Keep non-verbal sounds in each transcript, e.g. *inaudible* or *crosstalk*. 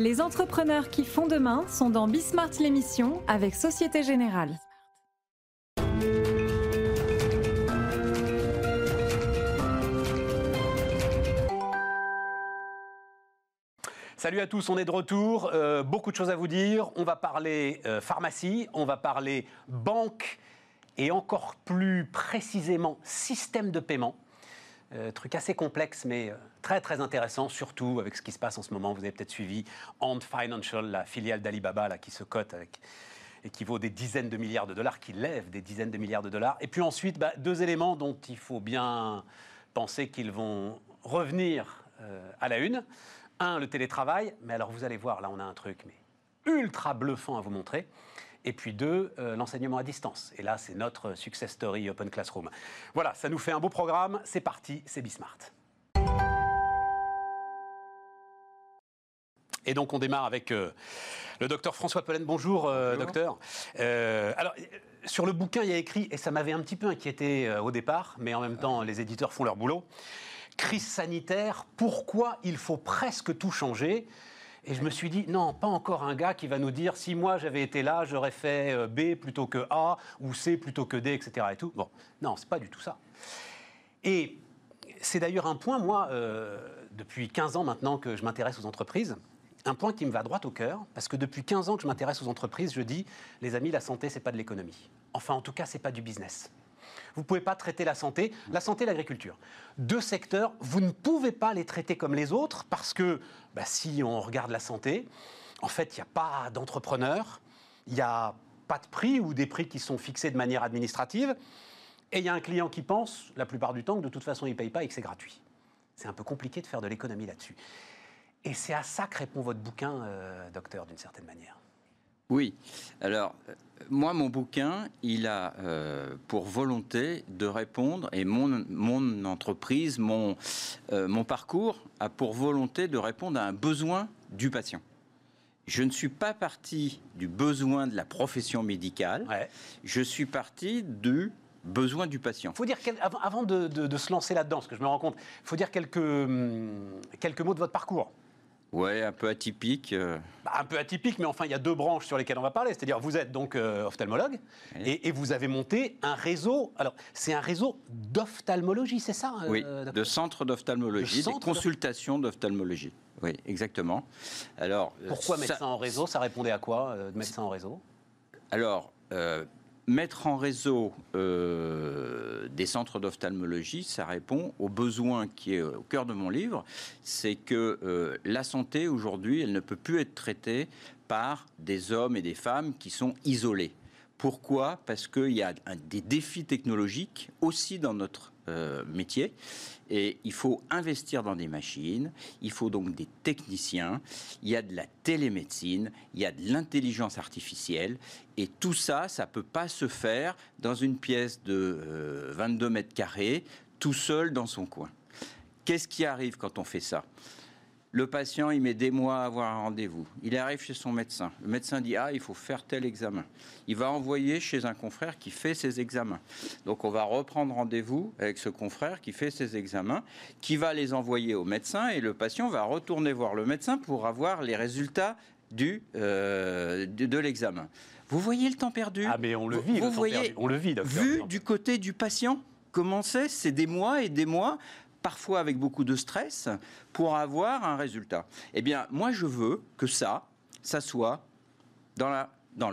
Les entrepreneurs qui font demain sont dans Bismart l'émission avec Société Générale. Salut à tous, on est de retour. Euh, beaucoup de choses à vous dire. On va parler euh, pharmacie, on va parler banque et encore plus précisément système de paiement. Euh, truc assez complexe, mais très très intéressant, surtout avec ce qui se passe en ce moment. Vous avez peut-être suivi Ant Financial, la filiale d'Alibaba, là, qui se cote et qui vaut des dizaines de milliards de dollars, qui lève des dizaines de milliards de dollars. Et puis ensuite, bah, deux éléments dont il faut bien penser qu'ils vont revenir à la une. Un, le télétravail, mais alors vous allez voir, là on a un truc mais ultra bluffant à vous montrer. Et puis deux, euh, l'enseignement à distance. Et là, c'est notre success story Open Classroom. Voilà, ça nous fait un beau programme. C'est parti, c'est Bismart. Et donc on démarre avec euh, le docteur François Pollen. Bonjour, euh, docteur. alors sur le bouquin, il y a écrit, et ça m'avait un petit peu inquiété au départ, mais en même temps les éditeurs font leur boulot crise sanitaire, pourquoi il faut presque tout changer? Et je me suis dit, non, pas encore un gars qui va nous dire, si moi j'avais été là, j'aurais fait euh, B plutôt que A, ou C plutôt que D, etc. Et tout. Bon, non, c'est pas du tout ça. Et c'est d'ailleurs un point, moi, euh, depuis 15 ans maintenant que je m'intéresse aux entreprises, un point qui me va droit au cœur, parce que depuis 15 ans que je m'intéresse aux entreprises, je dis, les amis, la santé, c'est pas de l'économie. Enfin, en tout cas, c'est pas du business. Vous ne pouvez pas traiter la santé, la santé et l'agriculture. Deux secteurs, vous ne pouvez pas les traiter comme les autres parce que bah, si on regarde la santé, en fait, il n'y a pas d'entrepreneurs, il n'y a pas de prix ou des prix qui sont fixés de manière administrative. Et il y a un client qui pense, la plupart du temps, que de toute façon, il ne paye pas et que c'est gratuit. C'est un peu compliqué de faire de l'économie là-dessus. Et c'est à ça que répond votre bouquin, euh, docteur, d'une certaine manière. Oui. Alors, euh, moi, mon bouquin, il a euh, pour volonté de répondre, et mon, mon entreprise, mon, euh, mon parcours a pour volonté de répondre à un besoin du patient. Je ne suis pas parti du besoin de la profession médicale, je suis parti du besoin du patient. Faut dire avant, de, de, se lancer là-dedans, parce que je me rends compte, il faut dire quelques, hum, quelques mots de votre parcours. Ouais, un peu atypique. Euh. Bah, un peu atypique, mais enfin, il y a deux branches sur lesquelles on va parler. C'est-à-dire, vous êtes donc euh, ophtalmologue et, vous avez monté un réseau. Alors, c'est un réseau d'ophtalmologie, c'est ça euh, Oui, de centres d'ophtalmologie, de consultations d'ophtalmologie. Oui, exactement. Alors, pourquoi médecin en réseau? Ça répondait à quoi, médecin en réseau? Alors, mettre en réseau euh, des centres d'ophtalmologie, ça répond au besoin qui est au cœur de mon livre, c'est que euh, la santé aujourd'hui, elle ne peut plus être traitée par des hommes et des femmes qui sont isolés. Pourquoi? Parce qu'il y a des défis technologiques aussi dans notre euh, métier. Et il faut investir dans des machines, il faut donc des techniciens, il y a de la télémédecine, il y a de l'intelligence artificielle, et tout ça, ça ne peut pas se faire dans une pièce de 22 euh, mètres carrés, tout seul dans son coin. Qu'est-ce qui arrive quand on fait ça? Le patient, il met des mois à avoir un rendez-vous. Il arrive chez son médecin. Le médecin dit Ah, il faut faire tel examen. Il va envoyer chez un confrère qui fait ses examens. Donc, on va reprendre rendez-vous avec ce confrère qui fait ses examens, qui va les envoyer au médecin et le patient va retourner voir le médecin pour avoir les résultats du, euh, de, l'examen. Vous voyez le temps perdu? Ah, mais on le vit, vous, voyez, on le vit. Vu du côté du patient, comment c'est C'est des mois et des mois parfois avec beaucoup de stress, pour avoir un résultat. Eh bien, moi, je veux que ça, ça soit dans l'heure. Dans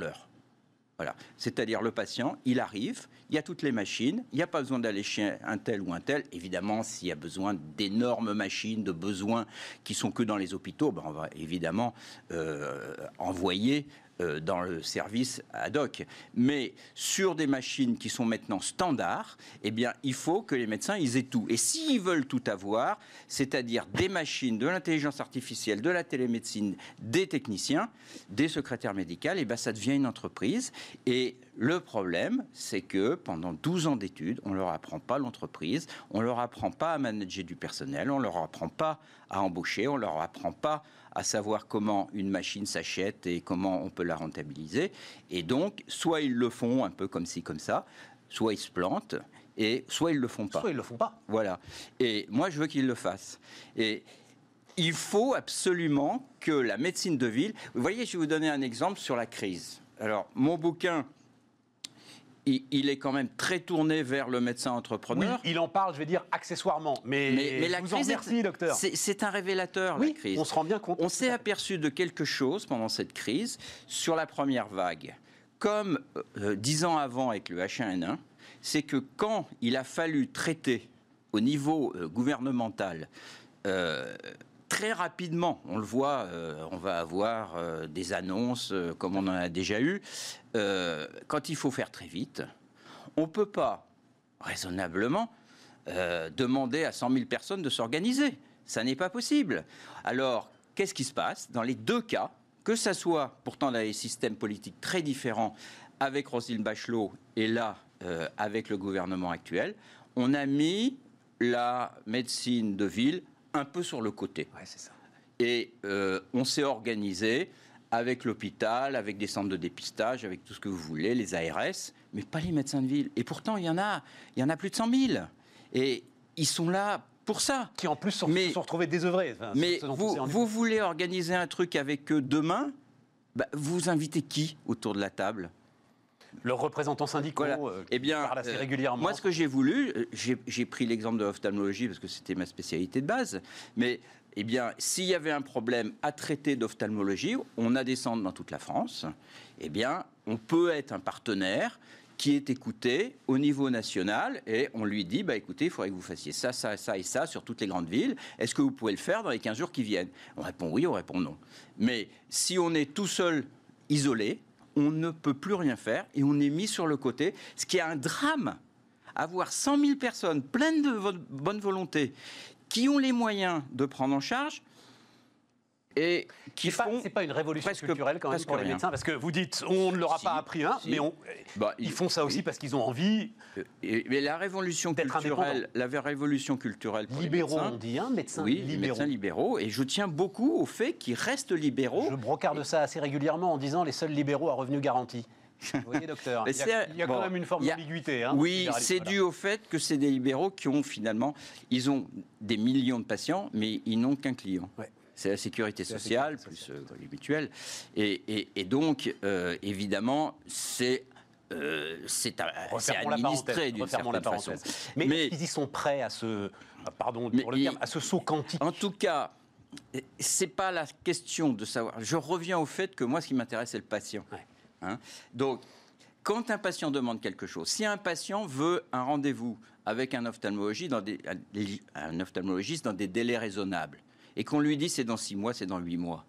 voilà. C'est-à-dire le patient, il arrive, il y a toutes les machines, il n'y a pas besoin d'aller chez un tel ou un tel. Évidemment, s'il y a besoin d'énormes machines, de besoins qui sont que dans les hôpitaux, ben on va évidemment euh, envoyer euh, dans le service ad hoc. Mais sur des machines qui sont maintenant standards, eh bien, il faut que les médecins ils aient tout. Et s'ils veulent tout avoir, c'est-à-dire des machines, de l'intelligence artificielle, de la télémédecine, des techniciens, des secrétaires médicaux, eh bien, ça devient une entreprise. Et le problème, c'est que pendant 12 ans d'études, on ne leur apprend pas l'entreprise, on ne leur apprend pas à manager du personnel, on ne leur apprend pas à embaucher, on ne leur apprend pas à savoir comment une machine s'achète et comment on peut la rentabiliser. Et donc, soit ils le font un peu comme ci, comme ça, soit ils se plantent, et soit ils le font pas. Soit ils le font pas. Voilà. Et moi, je veux qu'ils le fassent. Et il faut absolument que la médecine de ville. Vous voyez, je vais vous donner un exemple sur la crise. Alors, mon bouquin il, est quand même très tourné vers le médecin entrepreneur. Oui, il en parle, je vais dire, accessoirement. Mais, mais, la crise, merci, docteur. C'est un révélateur, oui, la crise. On se rend bien compte. On s'est aperçu de quelque chose pendant cette crise sur la première vague. Comme euh, dix ans avant avec le H1N1, c'est que quand il a fallu traiter au niveau euh, gouvernemental euh, très rapidement, on le voit, on va avoir des annonces comme on en a déjà eu, quand il faut faire très vite, on ne peut pas, raisonnablement, demander à 100 000 personnes de s'organiser. Ça n'est pas possible. Alors, qu'est-ce qui se passe Dans les deux cas, que ça soit pourtant dans des systèmes politiques très différents avec Roselyne Bachelot et là euh, avec le gouvernement actuel, on a mis la médecine de ville un peu sur le côté. Et euh, on s'est organisé avec l'hôpital, avec des centres de dépistage, avec tout ce que vous voulez, les ARS, mais pas les médecins de ville. Et pourtant, il y en a, il y en a plus de 100 000. Et ils sont là pour ça. Qui en plus sont, mais, sont retrouvés désœuvrés. mais vous, vous voulez organiser un truc avec eux demain bah, Vous invitez qui autour de la table? Leurs représentants syndicaux euh, eh bien, assez euh, régulièrement. Moi, ce que j'ai voulu, euh, j'ai pris l'exemple de l'ophtalmologie parce que c'était ma spécialité de base, mais eh bien, s'il y avait un problème à traiter d'ophtalmologie, on a des centres dans toute la France, eh bien, on peut être un partenaire qui est écouté au niveau national et on lui dit bah écoutez, il faudrait que vous fassiez ça, ça, ça et ça sur toutes les grandes villes. Est-ce que vous pouvez le faire dans les 15 jours qui viennent? On répond oui, on répond non. Mais si on est tout seul, isolé, on ne peut plus rien faire et on est mis sur le côté, ce qui est un drame. Avoir 100 000 personnes pleines de bonne volonté qui ont les moyens de prendre en charge et qui font. C'est pas une révolution culturelle quand même pour les médecins, parce que vous dites on ne leur a pas appris un, mais bah, ils, font ça aussi parce qu'ils ont envie. Euh, mais la révolution culturelle, la révolution culturelle. Pour libéraux, on dit un médecin oui, libéraux. médecins libéraux, et je tiens beaucoup au fait qu'ils restent libéraux. Je brocarde ça assez régulièrement en disant les seuls libéraux à revenus garantis. Vous voyez, docteur, il y a, quand même une forme d'ambiguïté. Hein, oui, c'est dû au fait que c'est des libéraux qui ont finalement, ils ont des millions de patients, mais ils n'ont qu'un client. Ouais c'est la sécurité sociale, plus euh, les mutuelles. Et, donc, euh, évidemment, c'est euh, c'est administré d'une certaine façon. Mais, mais ils y sont prêts à ce, pardon pour le terme, à ce saut quantique? En tout cas, c'est pas la question de savoir. Je reviens au fait que moi, ce qui m'intéresse, c'est le patient. Hein? donc, quand un patient demande quelque chose, si un patient veut un rendez-vous avec un ophtalmologiste dans des, un ophtalmologiste dans des délais raisonnables, et qu'on lui dit c'est dans six mois, c'est dans huit mois.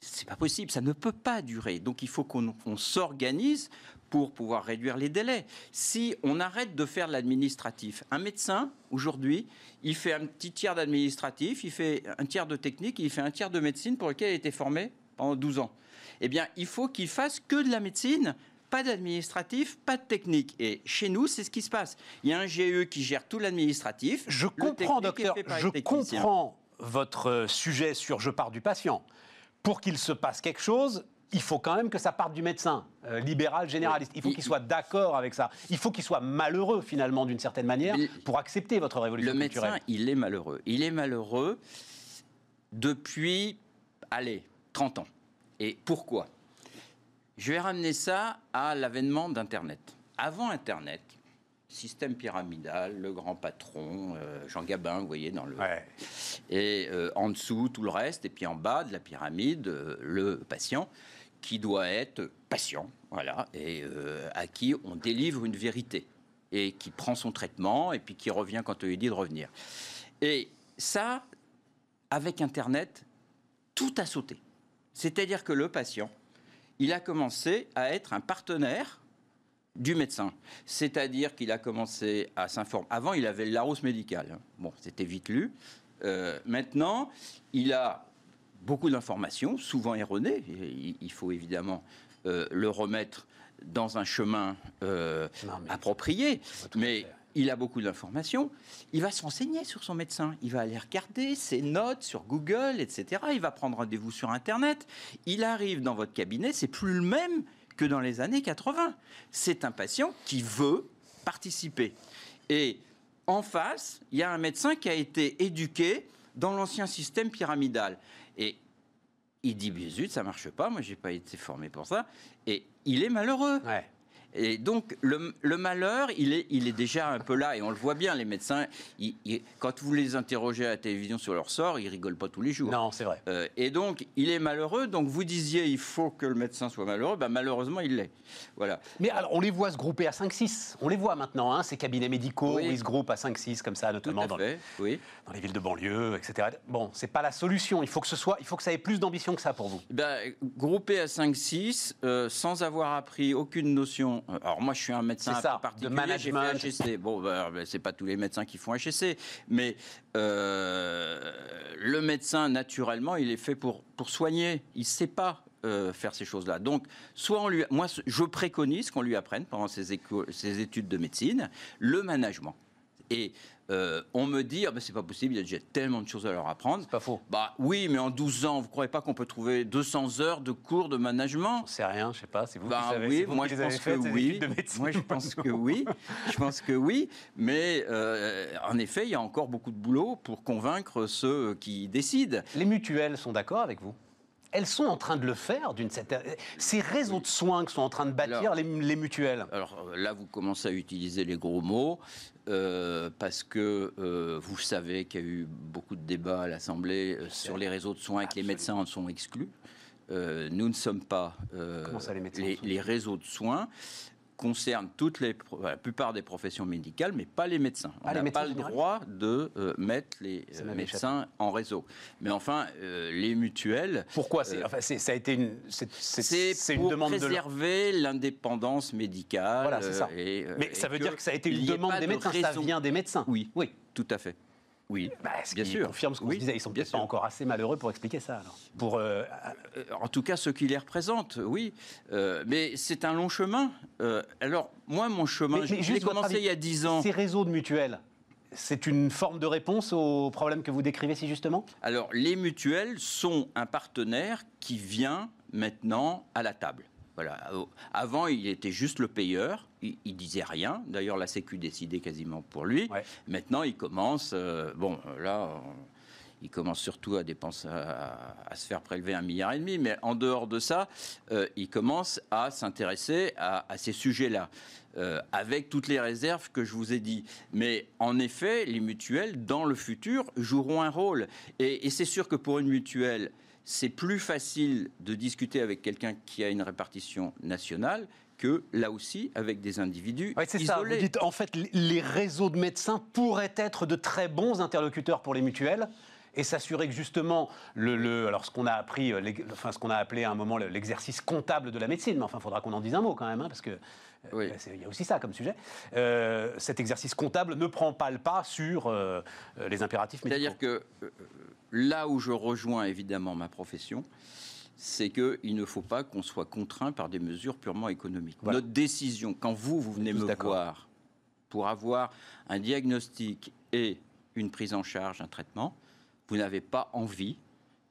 C'est pas possible, ça ne peut pas durer. Donc il faut qu'on s'organise pour pouvoir réduire les délais. Si on arrête de faire l'administratif, un médecin, aujourd'hui, il fait un petit tiers d'administratif, il fait un tiers de technique, il fait un tiers de médecine pour lequel il a été formé pendant 12 ans. Eh bien, il faut qu'il fasse que de la médecine, pas d'administratif, pas de technique. Et chez nous, c'est ce qui se passe. Il y a un GE qui gère tout l'administratif. Je comprends, docteur. Je comprends votre sujet sur je pars du patient. Pour qu'il se passe quelque chose, il faut quand même que ça parte du médecin, euh, libéral, généraliste. Il faut qu'il soit d'accord avec ça. Il faut qu'il soit malheureux, finalement, d'une certaine manière, pour accepter votre révolution le culturelle. Le médecin, il est malheureux. Il est malheureux depuis, allez, 30 ans. Et pourquoi? Je vais ramener ça à l'avènement d'Internet. Avant Internet, système pyramidal, le grand patron, euh, Jean Gabin, vous voyez, dans le. Et euh, en dessous, tout le reste, et puis en bas de la pyramide, euh, le patient, qui doit être patient, voilà, et à qui on délivre une vérité, et qui prend son traitement, et puis qui revient quand on lui dit de revenir. Et ça, avec Internet, tout a sauté. C'est-à-dire que le patient, il a commencé à être un partenaire du médecin. C'est-à-dire qu'il a commencé à s'informer. Avant, il avait le Larousse médical. Hein. Bon, c'était vite lu. Euh, maintenant, il a beaucoup d'informations, souvent erronées. Il, faut évidemment euh, le remettre dans un chemin euh, approprié. Mais il a beaucoup d'informations. Il va se renseigner sur son médecin. Il va aller regarder ses notes sur Google, etc. Il va prendre rendez-vous sur Internet. Il arrive dans votre cabinet, c'est plus le même que dans les années 80. C'est un patient qui veut participer. Et en face, il y a un médecin qui a été éduqué dans l'ancien système pyramidal. Et il dit, zut, ça marche pas, moi j'ai pas été formé pour ça. Et il est malheureux. Ouais. Et donc, le, le malheur, il est, il est déjà un peu là, et on le voit bien, les médecins, ils- ils- quand vous les interrogez à la télévision sur leur sort, ils rigolent pas tous les jours. Non, c'est vrai. Euh, et donc, il est malheureux. Donc, vous disiez, il faut que le médecin soit malheureux. Ben, malheureusement, il l'est. Voilà. Mais alors, on les voit se grouper à 5-6. On les voit maintenant, hein, ces cabinets médicaux Oui. où ils se groupent à 5-6 comme ça, notamment dans, fait. Oui. dans les villes de banlieue, etc. Bon, c'est pas la solution. Il faut que ce soit, il faut que ça ait plus d'ambition que ça pour vous. Ben, groupé à 5-6, euh, sans avoir appris aucune notion. Alors, moi, je suis un médecin un ça, peu de particulier. J'ai fait HSC. Bon, ben, ben, c'est pas tous les médecins qui font HSC. Mais euh, le médecin, naturellement, il est fait pour, pour soigner. Il ne sait pas. euh, faire ces choses-là. Donc, soit on lui, moi, je préconise qu'on lui apprenne pendant ses, éco- ses études de médecine le management. Et euh, on me dit, ah ben, c'est pas possible, il y a déjà tellement de choses à leur apprendre. C'est pas faux. Bah oui, mais en 12 ans, vous croyez pas qu'on peut trouver 200 heures de cours de management? Sais rien, je sais pas. C'est vous bah qui savez. oui, c'est vous moi qui je pense que oui. Moi je pense que oui. Je pense que oui. Mais euh, en effet, il y a encore beaucoup de boulot pour convaincre ceux qui décident. Les mutuelles sont d'accord avec vous? Elles sont en train de le faire d'une certaine. Ces réseaux de soins que sont en train de bâtir Alors- les, les mutuelles. Alors euh, là, vous commencez à utiliser les gros mots euh, parce que euh, vous savez qu'il y a eu beaucoup de débats à l'Assemblée euh, sur les réseaux de soins et que les médecins en sont exclus. Nous ne sommes pas ça, les réseaux de soins concernent toutes les, la plupart des professions médicales, mais pas les médecins. On n'a pas le droit de euh, mettre les euh, médecins en réseau. Mais enfin, euh, les mutuelles, Pourquoi c'est, enfin, c'est- Ça a été une. C'est, c'est- c'est c'est une pour demande de. préserver l'indépendance médicale. Voilà, c'est ça. et, Mais et ça veut dire que ça a été une demande des de médecins. Ça vient des médecins. Oui, Oui. tout à fait. Oui. Bah, ce Bien qui sûr. confirme ce qu'on Oui, se disait. Ils sont bien peut-être pas sûr. encore assez malheureux pour expliquer ça. Alors. Pour. euh, Euh, En tout cas, ceux qui les représentent, oui. Euh, mais c'est un long chemin. Euh, alors, moi, mon chemin, Mais- je mais je l'ai commencé il y a 10 ans. Ces réseaux de mutuelles, c'est une forme de réponse aux problèmes que vous décrivez si justement? Alors, les mutuelles sont un partenaire qui vient maintenant à la table. Voilà. Avant, il était juste le payeur. Il, il disait rien. D'ailleurs, la Sécu décidait quasiment pour lui. Ouais. Maintenant, il commence. euh, bon, là. on- il commence surtout à dépenser, à, à se faire prélever un milliard et demi, mais en dehors de ça, euh, il commence à s'intéresser à, à ces sujets-là, euh, avec toutes les réserves que je vous ai dit. Mais en effet, les mutuelles, dans le futur, joueront un rôle. Et, et c'est sûr que pour une mutuelle, c'est plus facile de discuter avec quelqu'un qui a une répartition nationale que là aussi avec des individus Ouais, c'est ça. Vous isolés. dites, en fait, les réseaux de médecins pourraient être de très bons interlocuteurs pour les mutuelles et s'assurer que justement, le, le- alors ce qu'on a appris, euh, enfin ce qu'on a appelé à un moment le- l'exercice comptable de la médecine, mais enfin, il faudra qu'on en dise un mot quand même, hein, parce que euh, Oui. il y a aussi ça comme sujet. Euh, cet exercice comptable ne prend pas le pas sur euh, les impératifs médicaux. C'est-à-dire que euh, là où je rejoins évidemment ma profession, c'est qu'il ne faut pas qu'on soit contraint par des mesures purement économiques. Voilà. Notre décision, quand vous, vous venez me voir pour avoir un diagnostic et une prise en charge, un traitement, vous n'avez pas envie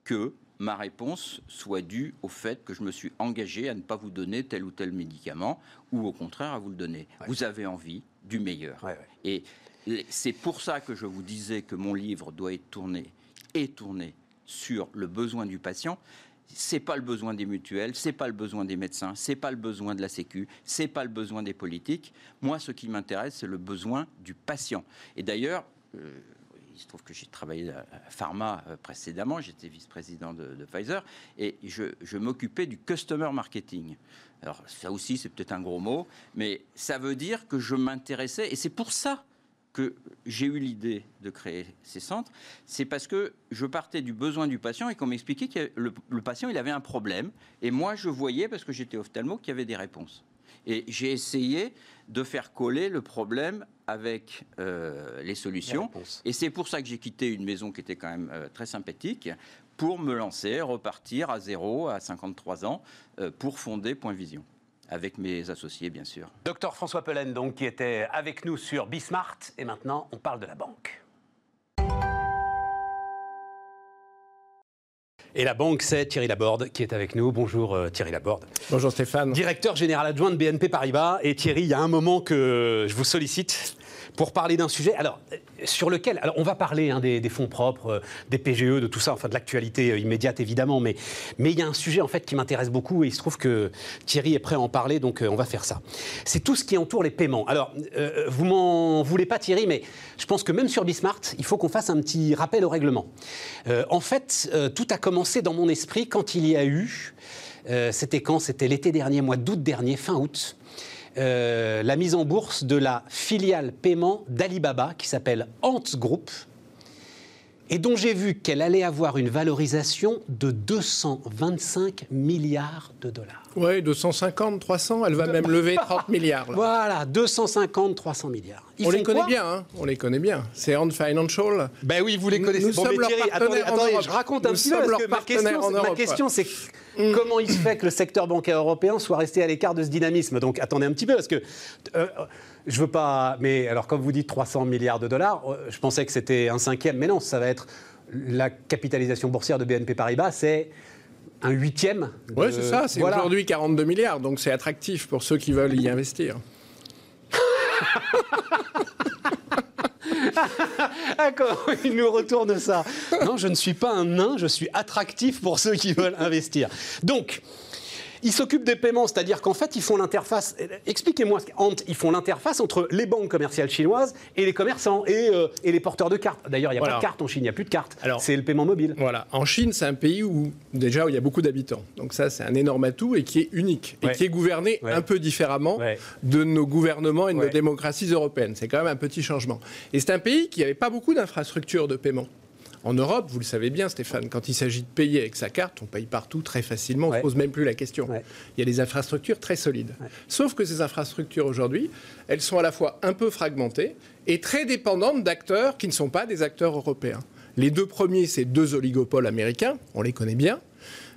que ma réponse soit due au fait que je me suis engagé à ne pas vous donner tel ou tel médicament, ou au contraire à vous le donner. Ouais. Vous avez envie du meilleur. Ouais, ouais. Et c'est pour ça que je vous disais que mon livre doit être tourné et tourné sur le besoin du patient. C'est pas le besoin des mutuelles, c'est pas le besoin des médecins, c'est pas le besoin de la Sécu, c'est pas le besoin des politiques. Moi, ce qui m'intéresse, c'est le besoin du patient. Et d'ailleurs, euh, il se trouve que j'ai travaillé à Pharma euh, précédemment, j'étais vice-président de, Pfizer, et je, je m'occupais du customer marketing. Alors ça aussi, c'est peut-être un gros mot, mais ça veut dire que je m'intéressais, et c'est pour ça que j'ai eu l'idée de créer ces centres, c'est parce que je partais du besoin du patient et qu'on m'expliquait que le, le patient il avait un problème, et moi je voyais, parce que j'étais ophtalmo, qu'il y avait des réponses. Et j'ai essayé de faire coller le problème avec euh, les solutions. Et c'est pour ça que j'ai quitté une maison qui était quand même euh, très sympathique pour me lancer, repartir à zéro à 53 ans euh, pour fonder Point Vision. Avec mes associés, bien sûr. Docteur François Pelen, donc, qui était avec nous sur Bismart, et maintenant on parle de la banque. Et la banque, c'est Thierry Laborde qui est avec nous. Bonjour euh, Thierry Laborde. Bonjour Stéphane. Directeur général adjoint de BNP Paribas. Et Thierry, il y a un moment que je vous sollicite pour parler d'un sujet alors, sur lequel. Alors, on va parler hein, des, fonds propres, euh, des PGE, de tout ça, enfin de l'actualité euh, immédiate évidemment, mais, mais il y a un sujet en fait qui m'intéresse beaucoup et il se trouve que Thierry est prêt à en parler, donc on va faire ça. C'est tout ce qui entoure les paiements. Alors, vous m'en voulez pas, Thierry, mais je pense que même sur Bismart, il faut qu'on fasse un petit rappel au règlement. en fait, tout a commencé dans mon esprit quand il y a eu. C'était quand? C'était l'été dernier, mois d'août dernier, fin août. Euh, la mise en bourse de la filiale paiement d'Alibaba qui s'appelle Ant Group et dont j'ai vu qu'elle allait avoir une valorisation de 225 milliards de dollars. Oui, 250, 300, elle va même lever *laughs* 30 milliards. Voilà, 250, 300 milliards. on les connaît bien, hein on les connaît bien. C'est Ant Financial. Ben oui, vous les connaissez. Nous, sommes Thierry, attendez, attendez je raconte un petit peu parce que ma question, ma question c'est mm. comment il se fait que le secteur bancaire européen soit resté à l'écart de ce dynamisme Donc attendez un petit peu parce que euh, je veux pas. Mais alors, comme vous dites 300 milliards de dollars, euh, je pensais que c'était un cinquième, mais non, ça va être la capitalisation boursière de BNP Paribas, c'est un huitième. Oui, c'est ça. C'est aujourd'hui 42 milliards, donc c'est attractif pour ceux qui veulent y investir. ah, il nous retourne ça? Non, je ne suis pas un nain, je suis attractif pour ceux qui veulent investir. Donc, ils s'occupent des paiements, c'est-à-dire qu'en fait, ils font l'interface. Expliquez-moi, ils font l'interface entre les banques commerciales chinoises et les commerçants et, euh, les porteurs de cartes. D'ailleurs, il n'y a pas de cartes en Chine, il n'y a plus de cartes. C'est le paiement mobile. Voilà. En Chine, c'est un pays où, déjà, où il y a beaucoup d'habitants. Donc, ça, c'est un énorme atout et qui est unique. Et qui est gouverné un peu différemment de nos gouvernements et de nos démocraties européennes. C'est quand même un petit changement. Et c'est un pays qui n'avait pas beaucoup d'infrastructures de paiement. En Europe, vous le savez bien, Stéphane, quand il s'agit de payer avec sa carte, on paye partout très facilement, on ne se pose même plus la question. Il y a des infrastructures très solides. Sauf que ces infrastructures aujourd'hui, elles sont à la fois un peu fragmentées et très dépendantes d'acteurs qui ne sont pas des acteurs européens. Les deux premiers, c'est deux oligopoles américains, on les connaît bien.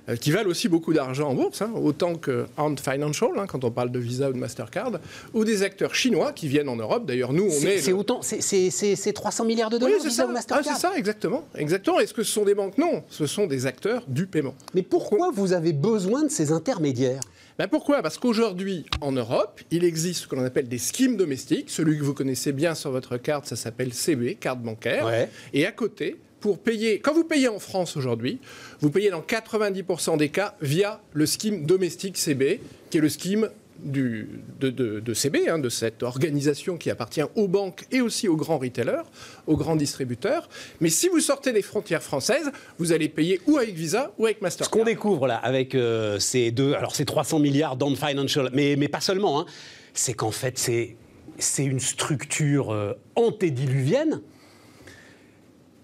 Euh, qui valent aussi beaucoup d'argent en bourse, hein, autant que Ant Financial, hein, quand on parle de Visa ou de Mastercard, ou des acteurs chinois qui viennent en Europe. D'ailleurs, nous, on est. C'est autant, c'est 300 milliards de dollars, Visa ou Mastercard ah, C'est ça, exactement. exactement. Est-ce que ce sont des banques? Non, ce sont des acteurs du paiement. Mais pourquoi vous avez besoin de ces intermédiaires? Ben pourquoi? Parce qu'aujourd'hui, en Europe, il existe ce que l'on appelle des schemes domestiques. Celui que vous connaissez bien sur votre carte, ça s'appelle CB, carte bancaire. Et à côté, pour payer, quand vous payez en France aujourd'hui, vous payez dans 90% des cas via le scheme domestique CB, qui est le scheme du, de, CB, hein, de cette organisation qui appartient aux banques et aussi aux grands retailers, aux grands distributeurs. Mais si vous sortez des frontières françaises, vous allez payer ou avec Visa ou avec Mastercard. Ce qu'on découvre là avec euh, ces deux, alors ces 300 milliards dans financial, mais, mais pas seulement, hein, c'est qu'en fait c'est, c'est une structure euh, antédiluvienne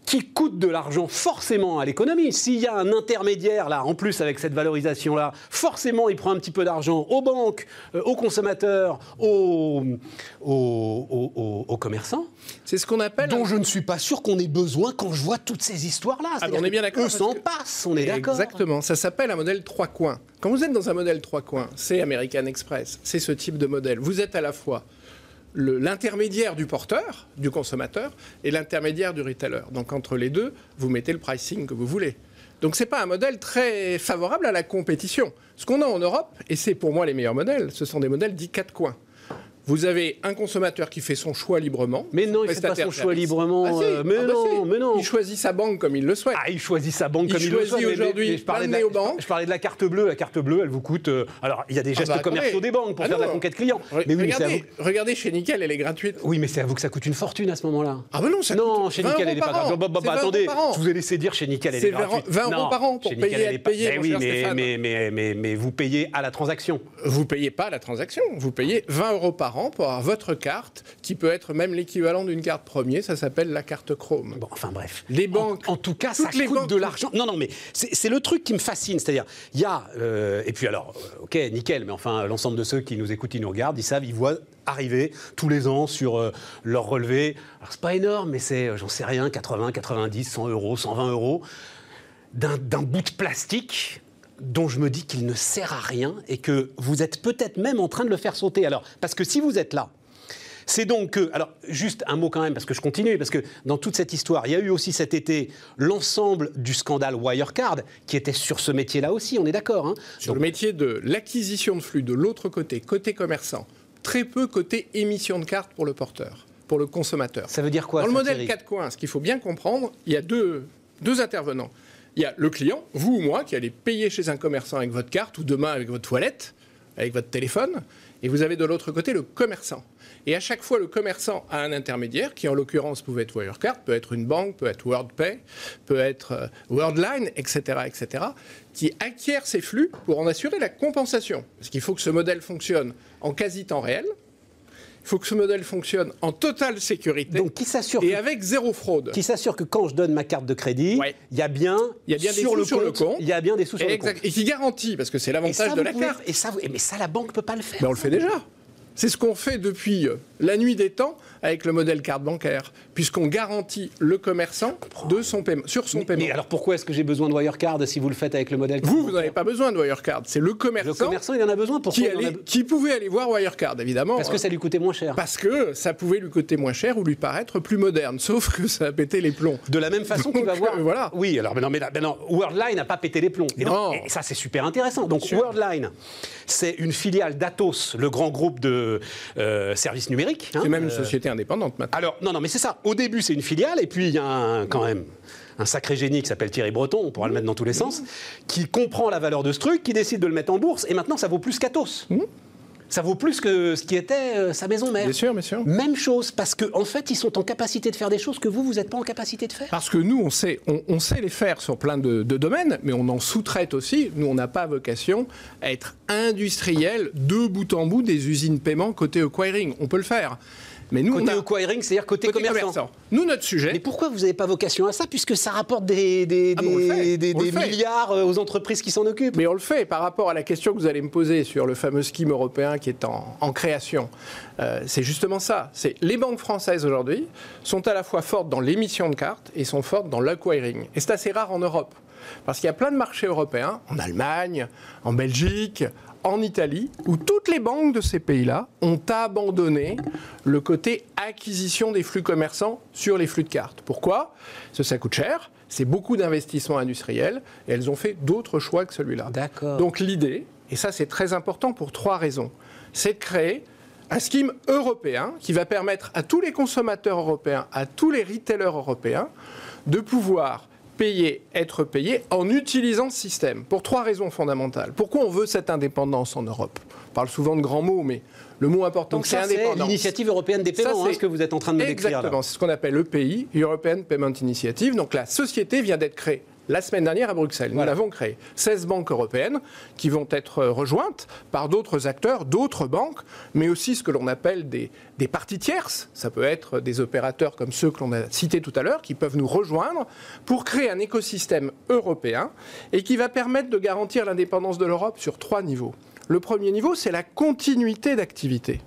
qui coûte de l'argent forcément à l'économie. S'il y a un intermédiaire là, en plus avec cette valorisation là, forcément il prend un petit peu d'argent aux banques, euh, aux consommateurs, aux, aux, commerçants. C'est ce qu'on appelle. Dont je ne suis pas sûr qu'on ait besoin quand je vois toutes ces histoires là. Ah, on est bien d'accord. Eux s'en passe, on est d'accord. Exactement. Ça s'appelle un modèle trois coins. Quand vous êtes dans un modèle trois coins, c'est American Express, c'est ce type de modèle. Vous êtes à la fois l'intermédiaire du porteur, du consommateur, et l'intermédiaire du retailer. Donc entre les deux, vous mettez le pricing que vous voulez. Donc ce n'est pas un modèle très favorable à la compétition. Ce qu'on a en Europe, et c'est pour moi les meilleurs modèles, ce sont des modèles dits quatre coins. Vous avez un consommateur qui fait son choix librement. Mais non, il ne fait pas son choix librement. Ah, euh, mais, ah, bah non, mais non. Il choisit sa banque comme il le souhaite. Ah, il choisit sa banque comme il le souhaite. aujourd'hui. Je, parlais de la, je parlais de la carte bleue. La carte bleue, elle vous coûte. Euh, alors, il y a des ah, gestes bah, commerciaux des banques pour faire de la conquête client. mais oui, regardez, regardez, chez Nickel, elle est gratuite. Oui, mais c'est à vous que ça coûte une fortune à ce moment-là. Ah, bah non, ça Non, chez Nickel, elle n'est pas gratuite. Bah, attendez, je vous ai laissé dire chez Nickel, elle est gratuite. 20 euros par an pour payer. Oui, mais vous payez à la transaction. Vous payez pas à la transaction. Vous payez 20 euros par an pour avoir votre carte, qui peut être même l'équivalent d'une carte premier, ça s'appelle la carte Chrome. Bon, enfin bref. Les banques. En, tout cas, ça coûte de l'argent. Non, non, mais c'est le truc qui me fascine. C'est-à-dire, il y a. Euh, et puis alors, euh, ok, nickel, mais enfin, l'ensemble de ceux qui nous écoutent, ils nous regardent, ils savent, ils voient arriver tous les ans sur euh, leur relevé. Alors, c'est pas énorme, mais c'est, j'en sais rien, 80, 90, 100 euros, 120 euros d'un bout de plastique dont je me dis qu'il ne sert à rien et que vous êtes peut-être même en train de le faire sauter. Alors, parce que si vous êtes là, c'est donc que, alors juste un mot quand même, parce que je continue, parce que dans toute cette histoire, il y a eu aussi cet été l'ensemble du scandale Wirecard, qui était sur ce métier-là aussi, on est d'accord hein Sur le métier de l'acquisition de flux de l'autre côté, côté commerçant, très peu côté émission de cartes pour le porteur pour le consommateur. Ça veut dire quoi Dans le modèle 4 coins, ce qu'il faut bien comprendre, il y a deux, deux intervenants. Il y a le client, vous ou moi, qui allez payer chez un commerçant avec votre carte ou demain avec votre toilette, avec votre téléphone. Et vous avez de l'autre côté le commerçant. Et à chaque fois, le commerçant a un intermédiaire qui, en l'occurrence, pouvait être Wirecard, peut être une banque, peut être WordPay, peut être euh, Worldline, etc., etc., qui acquiert ces flux pour en assurer la compensation. Parce qu'il faut que ce modèle fonctionne en quasi temps réel. Il faut que ce modèle fonctionne en totale sécurité. Donc, qui s'assure et avec zéro fraude. Qui s'assure que quand je donne ma carte de crédit, il y a bien, y a bien sur, des le, sur compte, le compte, il y a bien des sous sur et le compte. Et qui garantit, parce que c'est l'avantage de la carte. Et ça, mais ça, la banque peut pas le faire. Mais on le fait déjà. C'est ce qu'on fait depuis euh, la nuit des temps avec le modèle carte bancaire, puisqu'on garantit le commerçant de son paiement, sur son paiement. Mais alors pourquoi est-ce que j'ai besoin de Wirecard si vous le faites avec le modèle Vous, vous n'avez pas besoin de Wirecard. C'est le commerçant. Le commerçant, il en a besoin. Pourquoi qui, pouvait aller voir Wirecard, évidemment. Parce que ça lui coûtait moins cher. Parce que ça pouvait lui coûter moins cher ou lui paraître plus moderne. *laughs* Sauf que ça a pété les plombs. De la même façon qu'il va voir. Euh, voilà. Oui, alors mais non, mais, non, Worldline n'a pas pété les plombs. Et, non. et ça, c'est super intéressant. Donc Worldline, c'est une filiale d'Atos, le grand groupe de euh, services numériques. Hein. c'est même une euh, société indépendante maintenant. Alors, non, non, mais c'est ça. Au début, c'est une filiale, et puis il y a quand même un sacré génie qui s'appelle Thierry Breton, on pourra le mettre dans tous les sens, qui comprend la valeur de ce truc, qui décide de le mettre en bourse, et maintenant ça vaut plus qu'Atos. Mmh ça vaut plus que ce qui était euh, sa maison mère. Bien sûr, bien sûr. Même chose, parce qu'en en fait, ils sont en capacité de faire des choses que vous, vous n'êtes pas en capacité de faire. Parce que nous, on sait, on, sait les faire sur plein de, domaines, mais on en sous-traite aussi. Nous, on n'a pas vocation à être industriel de bout en bout des usines paiement côté acquiring. On peut le faire. Mais nous, côté acquiring, c'est-à-dire côté, commerçant. Nous, notre sujet. Mais pourquoi vous n'avez pas vocation à ça, puisque ça rapporte des, des, ah, des, milliards euh, aux entreprises qui s'en occupent Mais on le fait. Par rapport à la question que vous allez me poser sur le fameux scheme européen qui est en, en création, euh, c'est justement ça. C'est les banques françaises aujourd'hui sont à la fois fortes dans l'émission de cartes et sont fortes dans l'acquiring. Et c'est assez rare en Europe. Parce qu'il y a plein de marchés européens, en Allemagne, en Belgique, en Italie, où toutes les banques de ces pays-là ont abandonné le côté acquisition des flux commerçants sur les flux de cartes. Pourquoi? Parce que ça coûte cher, c'est beaucoup d'investissements industriels, et elles ont fait d'autres choix que celui-là. D'accord. Donc l'idée, et ça c'est très important pour trois raisons, c'est de créer un scheme européen qui va permettre à tous les consommateurs européens, à tous les retailers européens, de pouvoir payer, être payé en utilisant ce système, pour trois raisons fondamentales. Pourquoi on veut cette indépendance en Europe? On parle souvent de grands mots, mais le mot important, c'est indépendance. C'est l'initiative européenne des paiements, hein, ce que vous êtes en train de me décrire. Exactement, c'est ce qu'on appelle l'EPI, European Payment Initiative. Donc la société vient d'être créée la semaine dernière à Bruxelles. Nous l'avons créé. 16 banques européennes qui vont être euh, rejointes par d'autres acteurs, d'autres banques, mais aussi ce que l'on appelle des, des parties tierces. Ça peut être des opérateurs comme ceux que l'on a cités tout à l'heure qui peuvent nous rejoindre pour créer un écosystème européen et qui va permettre de garantir l'indépendance de l'Europe sur trois niveaux. Le premier niveau, c'est la continuité d'activité.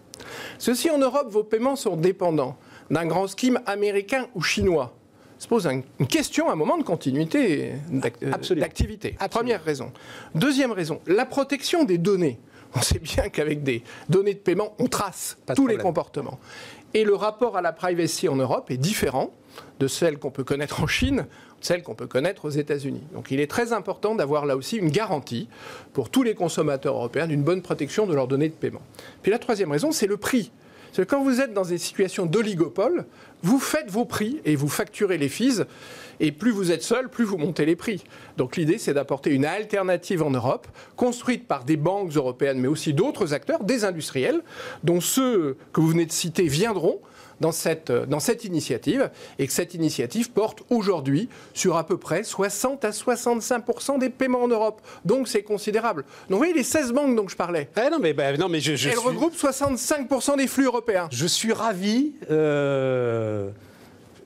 Ceci en Europe, vos paiements sont dépendants d'un grand scheme américain ou chinois se pose une question, un moment de continuité d'activité. Première raison. Deuxième raison, la protection des données. On sait bien qu'avec des données de paiement, on trace tous les comportements. Et le rapport à la privacy en Europe est différent de celle qu'on peut connaître en Chine, de celle qu'on peut connaître aux États-Unis. Donc il est très important d'avoir là aussi une garantie pour tous les consommateurs européens d'une bonne protection de leurs données de paiement. Puis la troisième raison, c'est le prix. C'est que quand vous êtes dans des situations d'oligopole, vous faites vos prix et vous facturez les fees. Et plus vous êtes seul, plus vous montez les prix. Donc l'idée, c'est d'apporter une alternative en Europe, construite par des banques européennes, mais aussi d'autres acteurs, des industriels, dont ceux que vous venez de citer viendront dans cette, dans cette initiative et que cette initiative porte aujourd'hui sur à peu près 60 à 65% des paiements en Europe. Donc c'est considérable. Donc vous voyez les 16 banques dont je parlais. Eh non mais, bah, non, mais je, je Elles regroupent 65 des flux européens. Je suis ravi. Euh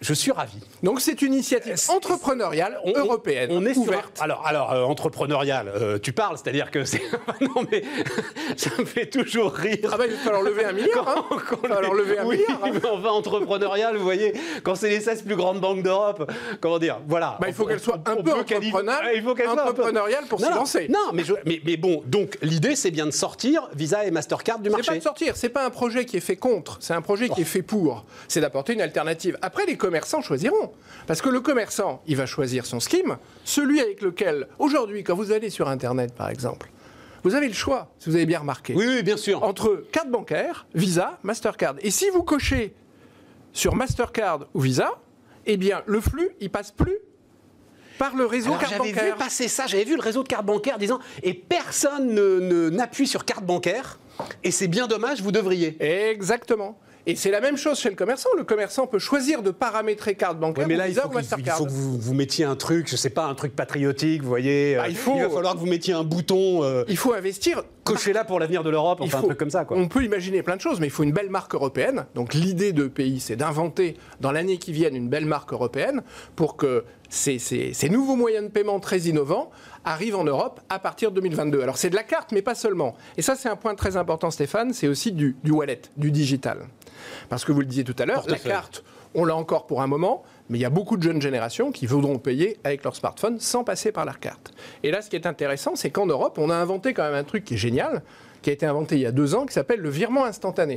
je suis ravi. Donc c'est une initiative entrepreneuriale européenne. On est ouverte. alors, alors euh, entrepreneuriale, euh, tu parles, c'est-à-dire que c'est. *laughs* non, mais *laughs* ça me fait toujours rire. Ah bah, il va falloir lever un milliard. Quand, hein. il va falloir lever un oui, milliard. Hein. *laughs* Mais enfin, entrepreneuriale, vous voyez, quand c'est les 16 plus grandes banques d'Europe, comment dire Voilà. Bah, il faut qu'elle soit un peu entrepreneuriale, il faut qu'elle entrepreneuriale pour se lancer. Non, mais, mais, mais, bon, donc l'idée, c'est bien de sortir Visa et Mastercard du marché. C'est pas de sortir, c'est pas un projet qui est fait contre, c'est un projet qui est fait pour. C'est d'apporter une alternative. Après, les commerçants choisiront. Parce que le commerçant, il va choisir son scheme, celui avec lequel, aujourd'hui, quand vous allez sur Internet, par exemple, vous avez le choix, si vous avez bien remarqué. Oui, oui, bien sûr. Entre carte bancaire, Visa, Mastercard. Et si vous cochez sur Mastercard ou Visa, eh bien, le flux, il passe plus par le réseau carte bancaire. J'avais vu passer ça, j'avais vu le réseau de carte bancaire disant et personne n'appuie sur carte bancaire et c'est bien dommage, vous devriez. Exactement. Et c'est la même chose chez le commerçant. Le commerçant peut choisir de paramétrer carte bancaire. mais là, il faut, que, il faut que vous, vous, mettiez un truc, je sais pas, un truc patriotique, vous voyez. Ah, il, faut, il va falloir que vous mettiez un bouton. Euh, il faut investir. Cocher là pour l'avenir de l'Europe, enfin un truc comme ça. Quoi. On peut imaginer plein de choses, mais il faut une belle marque européenne. Donc l'idée de pays, c'est d'inventer dans l'année qui vient une belle marque européenne pour que ces, ces, ces nouveaux moyens de paiement très innovants arrivent en Europe à partir de 2022. Alors c'est de la carte, mais pas seulement. Et ça, c'est un point très important, Stéphane, c'est aussi du, du wallet, du digital. Parce que vous le disiez tout à l'heure, la carte, on l'a encore pour un moment, mais il y a beaucoup de jeunes générations qui voudront payer avec leur smartphone sans passer par leur carte. Et là, ce qui est intéressant, c'est qu'en Europe, on a inventé quand même un truc qui est génial, qui a été inventé il y a deux ans, qui s'appelle le virement instantané.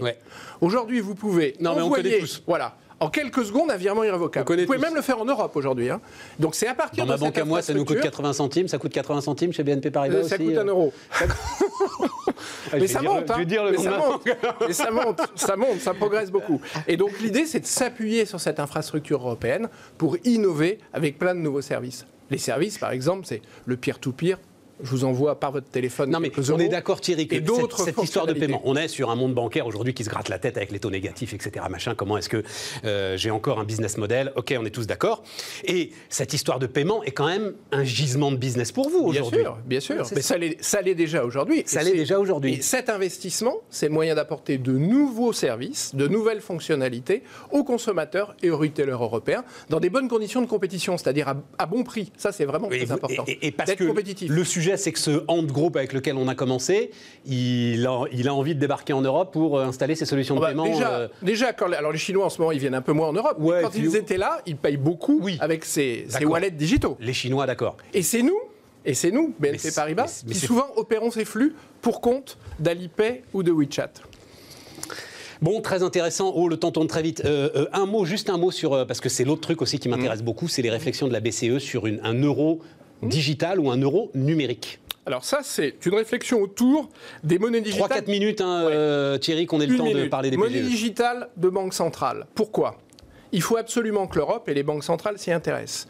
Aujourd'hui, vous pouvez non, envoyer, mais on tous. voilà, en quelques secondes un virement irrévocable. Vous pouvez même le faire en Europe aujourd'hui. Hein. Donc c'est à partir Dans de ma banque à moi, ça nous coûte 80 centimes. Ça coûte 80 centimes chez BNP Paribas euh, Ça coûte un euro. *laughs* mais ça monte, hein. mais, ça monte. *laughs* ça monte, ça monte, ça progresse beaucoup. Et donc l'idée, c'est de s'appuyer sur cette infrastructure européenne pour innover avec plein de nouveaux services. Les services, par exemple, c'est le peer-to-peer, je vous envoie par votre téléphone. Non, mais on est d'accord, Thierry, que cette, histoire de paiement, on est sur un monde bancaire aujourd'hui qui se gratte la tête avec les taux négatifs, etc. Machin. Comment est-ce que euh, j'ai encore un business model? Ok, on est tous d'accord. Et cette histoire de paiement est quand même un gisement de business pour vous aujourd'hui. Bien sûr, bien sûr. Mais ça l'est déjà aujourd'hui. Ça l'est déjà aujourd'hui. Et cet investissement, c'est le moyen d'apporter de nouveaux services, de nouvelles fonctionnalités aux consommateurs et aux retailers européens dans des bonnes conditions de compétition, c'est-à-dire à, bon prix. Ça, c'est vraiment très important. Et, parce que compétitif. le sujet c'est que ce Ant Group avec lequel on a commencé, il a, il a envie de débarquer en Europe pour euh, installer ses solutions de ah bah, paiement. Déjà, euh. déjà quand, alors les Chinois en ce moment, ils viennent un peu moins en Europe. Ouais, quand ils étaient là, ils payent beaucoup avec ces, wallets digitaux. Les Chinois, d'accord. Et c'est nous et c'est nous, BNP Paribas, qui souvent opérons ces flux pour compte d'Alipay ou de WeChat. Bon, très intéressant. Oh, le temps tourne très vite. Euh, un mot, juste un mot sur, parce que c'est l'autre truc aussi qui m'intéresse mm. beaucoup, c'est les réflexions de la BCE sur une, un euro digital ou un euro numérique. Alors ça, c'est une réflexion autour des monnaies digitales. 3-4 minutes, hein, euh, Thierry, qu'on ait le temps de parler des Monnaie digitale de banque centrale. Pourquoi? Il faut absolument que l'Europe et les banques centrales s'y intéressent.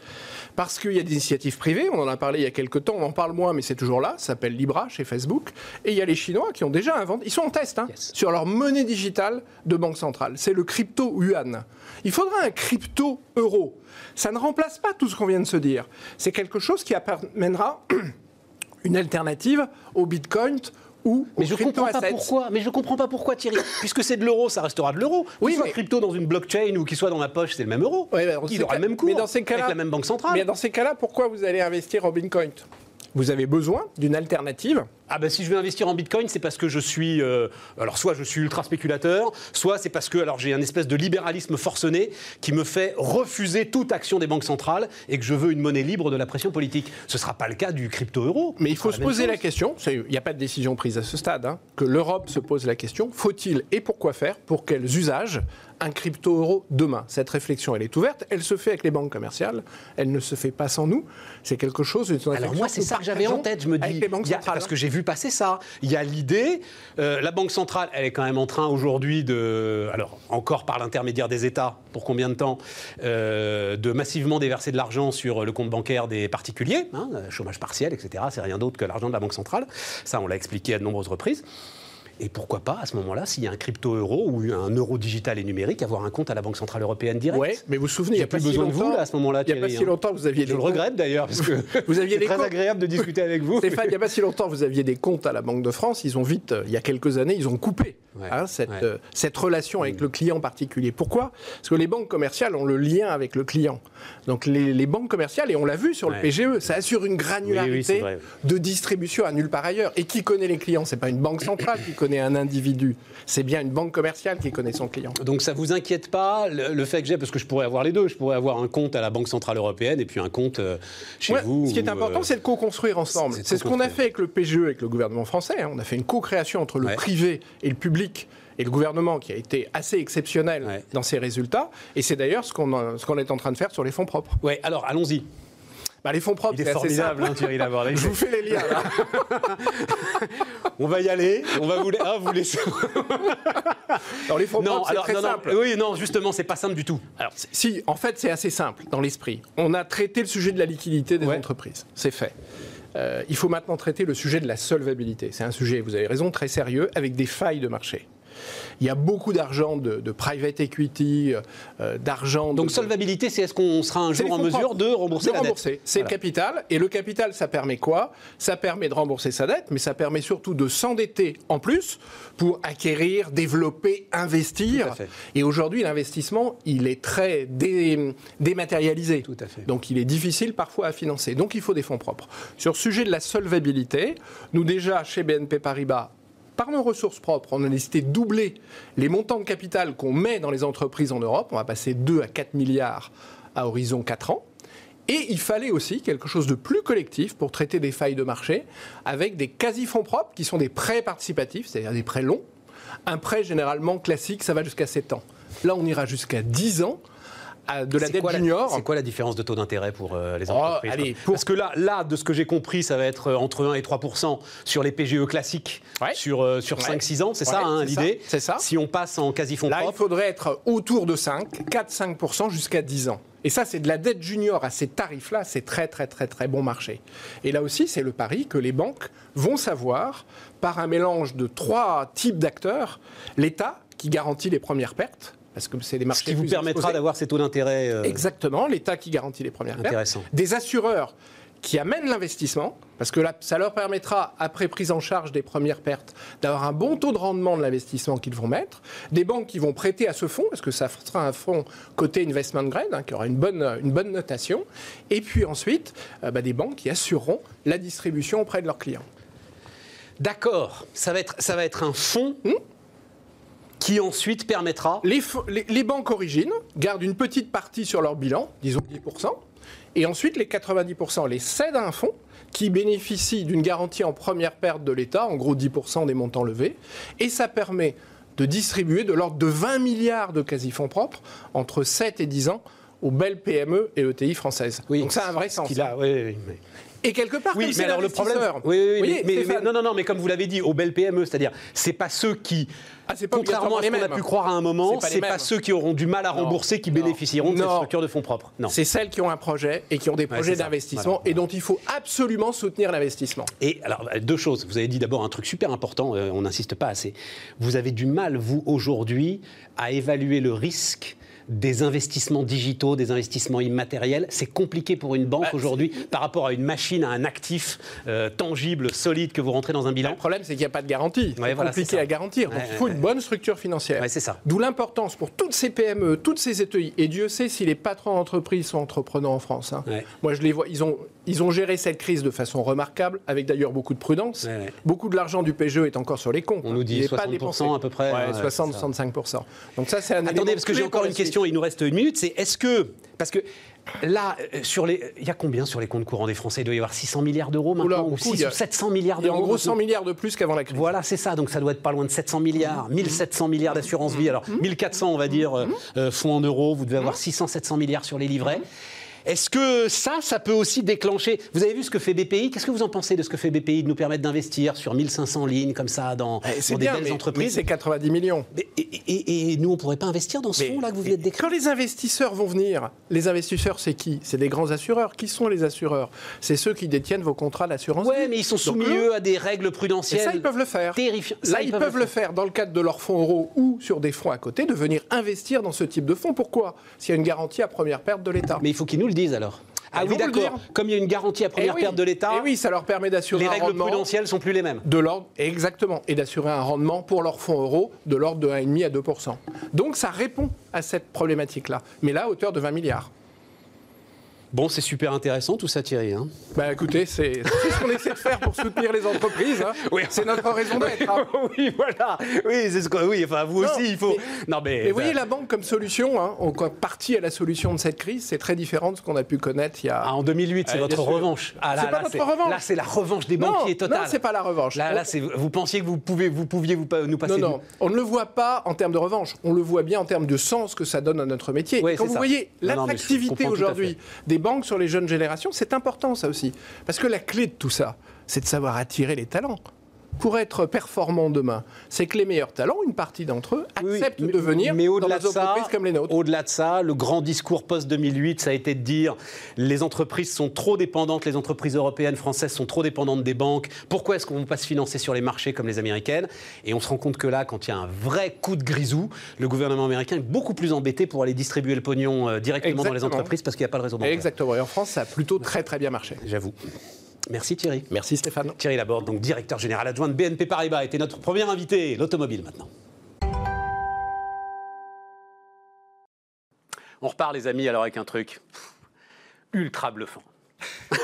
Parce qu'il y a des initiatives privées, on en a parlé il y a quelques temps, on en parle moins, mais c'est toujours là, ça s'appelle Libra chez Facebook. Et il y a les Chinois qui ont déjà inventé, ils sont en test hein, sur leur monnaie digitale de banque centrale. C'est le crypto yuan. Il faudra un crypto euro. Ça ne remplace pas tout ce qu'on vient de se dire. C'est quelque chose qui amènera *clears throat* une alternative au Bitcoin ou mais je comprends pas pourquoi. Mais je comprends pas pourquoi Thierry. *laughs* Puisque c'est de l'euro, ça restera de l'euro. Oui, qu'il soit crypto dans une blockchain ou qu'il soit dans ma poche, c'est le même euro. Oui, il aura le même cours. Mais dans ces cas avec la même banque centrale. Mais dans ces cas-là, pourquoi vous allez investir en Bitcoin Vous avez besoin d'une alternative ah ben si je veux investir en Bitcoin, c'est parce que je suis, euh, alors soit je suis ultra spéculateur, soit c'est parce que alors j'ai un espèce de libéralisme forcené qui me fait refuser toute action des banques centrales et que je veux une monnaie libre de la pression politique. Ce ne sera pas le cas du crypto-euro. Mais il faut se poser la question, il n'y a pas de décision prise à ce stade, hein, que l'Europe se pose la question, faut-il et pourquoi faire, pour quels usages un crypto-euro demain Cette réflexion, elle est ouverte, elle se fait avec les banques commerciales, elle ne se fait pas sans nous. C'est quelque chose. Alors moi, c'est ça que j'avais en tête. Je me dis, parce que j'ai vu passer ça. Il y a l'idée, euh, la Banque centrale, elle est quand même en train aujourd'hui de, alors encore par l'intermédiaire des États, pour combien de temps, euh, de massivement déverser de l'argent sur le compte bancaire des particuliers, hein, chômage partiel, etc. C'est rien d'autre que l'argent de la Banque centrale. Ça, on l'a expliqué à de nombreuses reprises. Et pourquoi pas, à ce moment-là, s'il y a un crypto-euro ou un euro digital et numérique, avoir un compte à la Banque Centrale Européenne direct Oui, mais vous vous souvenez, il n'y a, plus besoin de vous là, à ce moment-là. Il n'y a pas si hein. longtemps, vous aviez. Je le regrette d'ailleurs, parce que *laughs* vous aviez c'est très agréable de discuter avec vous. Stéphane, il n'y a pas si longtemps, vous aviez des comptes à la Banque de France. Ils ont vite, euh, il y a quelques années, ils ont coupé hein, cette, euh, cette relation avec le client particulier. Pourquoi? Parce que les banques commerciales ont le lien avec le client. Donc les, banques commerciales, et on l'a vu sur le PGE, ça assure une granularité de distribution à nulle part ailleurs. Et qui connaît les clients? C'est pas une banque centrale qui connaît un individu. C'est bien une banque commerciale qui connaît son client. Donc ça vous inquiète pas le, fait que j'ai, parce que je pourrais avoir les deux, je pourrais avoir un compte à la Banque Centrale Européenne et puis un compte euh, chez vous. Ce qui est important, euh, c'est de co-construire ensemble. C'est ce qu'on a fait avec le PGE, avec le gouvernement français. Hein. On a fait une co-création entre le privé et le public et le gouvernement qui a été assez exceptionnel dans ses résultats. Et c'est d'ailleurs ce qu'on ce qu'on est en train de faire sur les fonds propres. Oui, alors allons-y. Bah, les fonds propres, c'est formidable, hein, Thierry *laughs* Je vous fais les liens. Là. *laughs* On va y aller. On va vous, ah, vous laisser. Dans *laughs* les fonds propres, c'est très simple. oui, non, justement, c'est pas simple du tout. Alors, si, en fait, c'est assez simple dans l'esprit. On a traité le sujet de la liquidité des entreprises. C'est fait. Euh, il faut maintenant traiter le sujet de la solvabilité. C'est un sujet, vous avez raison, très sérieux, avec des failles de marché. Il y a beaucoup d'argent de, private equity, euh, d'argent. Donc solvabilité, c'est est-ce qu'on sera un jour en mesure de rembourser la dette C'est le capital. Et le capital, ça permet quoi? Ça permet de rembourser sa dette, mais ça permet surtout de s'endetter en plus pour acquérir, développer, investir. Et aujourd'hui, l'investissement, il est très dématérialisé. Tout à fait. Donc il est difficile parfois à financer. Donc il faut des fonds propres. Sur le sujet de la solvabilité, nous déjà, chez BNP Paribas, par nos ressources propres, on a décidé de doubler les montants de capital qu'on met dans les entreprises en Europe. On va passer 2 à 4 milliards à horizon 4 ans. Et il fallait aussi quelque chose de plus collectif pour traiter des failles de marché avec des quasi-fonds propres qui sont des prêts participatifs, c'est-à-dire des prêts longs. Un prêt généralement classique, ça va jusqu'à 7 ans. Là, on ira jusqu'à 10 ans de la dette junior. C'est quoi la différence de taux d'intérêt pour euh, les oh, entreprises Parce que là, là, de ce que j'ai compris, ça va être euh, entre 1 et 3% sur les PGE classiques sur, euh, sur 5-6 ans. C'est ça hein, l'idée C'est ça. Si on passe en quasi-fonds Là, il faudrait être autour de 5, 4-5 jusqu'à 10 ans. Et ça, c'est de la dette junior à ces tarifs-là, c'est très très très très bon marché. Et là aussi, c'est le pari que les banques vont savoir, par un mélange de trois types d'acteurs, l'État qui garantit les premières pertes, parce que c'est des marchés. Ce qui vous permettra d'avoir ces taux d'intérêt. Euh, Exactement, l'État qui garantit les premières Intéressant. Des assureurs qui amènent l'investissement, parce que là, ça leur permettra, après prise en charge des premières pertes, d'avoir un bon taux de rendement de l'investissement qu'ils vont mettre. Des banques qui vont prêter à ce fonds, parce que ça sera un fonds côté investment grade, hein, qui aura une bonne, une bonne notation. Et puis ensuite, euh, bah, des banques qui assureront la distribution auprès de leurs clients. D'accord, ça, va être, ça va être un fonds. Hmm qui ensuite permettra... Les, banques origines gardent une petite partie sur leur bilan, disons 10%, et ensuite les 90% les cèdent à un fonds qui bénéficie d'une garantie en première perte de l'État, en gros 10% des montants levés, et ça permet de distribuer de l'ordre de 20 milliards de quasi-fonds propres entre 7 et 10 ans aux belles PME et ETI françaises. Oui, Donc ça a un vrai sens. A, oui, oui, et quelque part, oui, mais alors le problème, oui, oui, mais, non, non, non, mais comme vous l'avez dit, aux belles PME, c'est-à-dire, c'est pas ceux qui, ah, pas contrairement à ce qu'on a pu croire à un moment, c'est pas, pas ceux qui auront du mal à rembourser qui bénéficieront de cette structure de fonds propres. Non, c'est celles qui ont un projet et qui ont des projets d'investissement et dont il faut absolument soutenir l'investissement. Et alors deux choses. Vous avez dit d'abord un truc super important. Euh, on n'insiste pas assez. Vous avez du mal, vous aujourd'hui, à évaluer le risque des investissements digitaux, des investissements immatériels. C'est compliqué pour une banque bah, aujourd'hui par rapport à une machine, à un actif euh, tangible, solide que vous rentrez dans un bilan. Le problème, c'est qu'il n'y a pas de garantie. C'est compliqué à garantir. Donc, il faut une bonne structure financière. c'est ça. D'où l'importance pour toutes ces PME, toutes ces ETI. Et Dieu sait si les patrons d'entreprise sont entrepreneurs en France. Hein. Moi, je les vois. Ils ont, ils ont géré cette crise de façon remarquable, avec d'ailleurs beaucoup de prudence. Beaucoup de l'argent du PGE est encore sur les comptes. On nous dit 60% à peu près. 60-65%. Donc ça, c'est un Attendez, parce que j'ai encore une question il nous reste une minute, c'est est-ce que. Parce que Là, euh, sur les, il y a combien sur les comptes courants des Français? Il doit y avoir 600 milliards d'euros maintenant, ou, 6, 700 milliards d'euros. en gros 100 milliards de plus qu'avant la crise. Voilà, c'est ça. Donc ça doit être pas loin de 700 milliards, 1700 milliards d'assurance vie. Alors 1400, on va dire, euh, euh, fonds en euros. Vous devez avoir 600, 700 milliards sur les livrets. Est-ce que ça, ça peut aussi déclencher Vous avez vu ce que fait BPI Qu'est-ce que vous en pensez de ce que fait BPI de nous permettre d'investir sur 1500 lignes comme ça dans, eh, des belles entreprises? C'est 90 millions. et, nous, on ne pourrait pas investir dans ce fonds-là que vous venez de décrire? Quand les investisseurs vont venir, les investisseurs, c'est qui? C'est des grands assureurs. Qui sont les assureurs? C'est ceux qui détiennent vos contrats d'assurance. Oui, mais ils sont soumis, eux, à des règles prudentielles. Et ça, ils peuvent le faire. Terrifiant. Ça, ils, peuvent, le faire. dans le cadre de leurs fonds euros ou sur des fonds à côté, de venir investir dans ce type de fonds. Pourquoi? S'il y a une garantie à première perte de l'État. Mais il faut qu'ils nous le disent alors. Ah oui, d'accord. Comme il y a une garantie à première eh perte de l'État. Eh oui, ça leur permet d'assurer un rendement. Les règles prudentielles sont plus les mêmes. De l'ordre, exactement. Et d'assurer un rendement pour leurs fonds euros de l'ordre de 1,5 à 2% Donc ça répond à cette problématique-là. Mais là, à hauteur de 20 milliards. Bon, c'est super intéressant tout ça, Thierry. Hein. Bah écoutez, c'est ce qu'on essaie de faire pour soutenir les entreprises. Hein. Oui. C'est notre raison d'être. Hein. *laughs* oui, voilà. Oui, c'est ce que. Oui, enfin vous aussi, il faut. non, mais. vous voyez la banque comme solution, hein, on partie à la solution de cette crise, c'est très différent de ce qu'on a pu connaître il y a. Ah, en 2008, c'est votre revanche. Ah, c'est pas notre revanche. Là, c'est la revanche des banquiers totale. Non, c'est pas la revanche. Là, là, vous pensiez que vous pouvez, vous pouviez vous, nous passer. Non, non, on ne le voit pas en termes de revanche. On le voit bien en termes de sens que ça donne à notre métier. Quand vous voyez l'attractivité aujourd'hui des sur les jeunes générations c'est important ça aussi. Parce que la clé de tout ça, c'est de savoir attirer les talents. Pour être performant demain, c'est que les meilleurs talents, une partie d'entre eux, acceptent de venir mais dans des entreprises comme les nôtres. Au-delà de ça, le grand discours post-2008, ça a été de dire les entreprises sont trop dépendantes, les entreprises européennes, françaises sont trop dépendantes des banques. Pourquoi est-ce qu'on ne va pas se financer sur les marchés comme les américaines? Et on se rend compte que là, quand il y a un vrai coup de grisou, le gouvernement américain est beaucoup plus embêté pour aller distribuer le pognon euh, directement dans les entreprises parce qu'il n'y a pas de réseau bancaire. Exactement. Et en France, ça a plutôt très très bien marché. J'avoue. Merci Thierry. Merci Stéphane. Thierry Laborde, donc directeur général adjoint de BNP Paribas, était notre premier invité, l'automobile maintenant. On repart les amis alors avec un truc ultra bluffant. *laughs*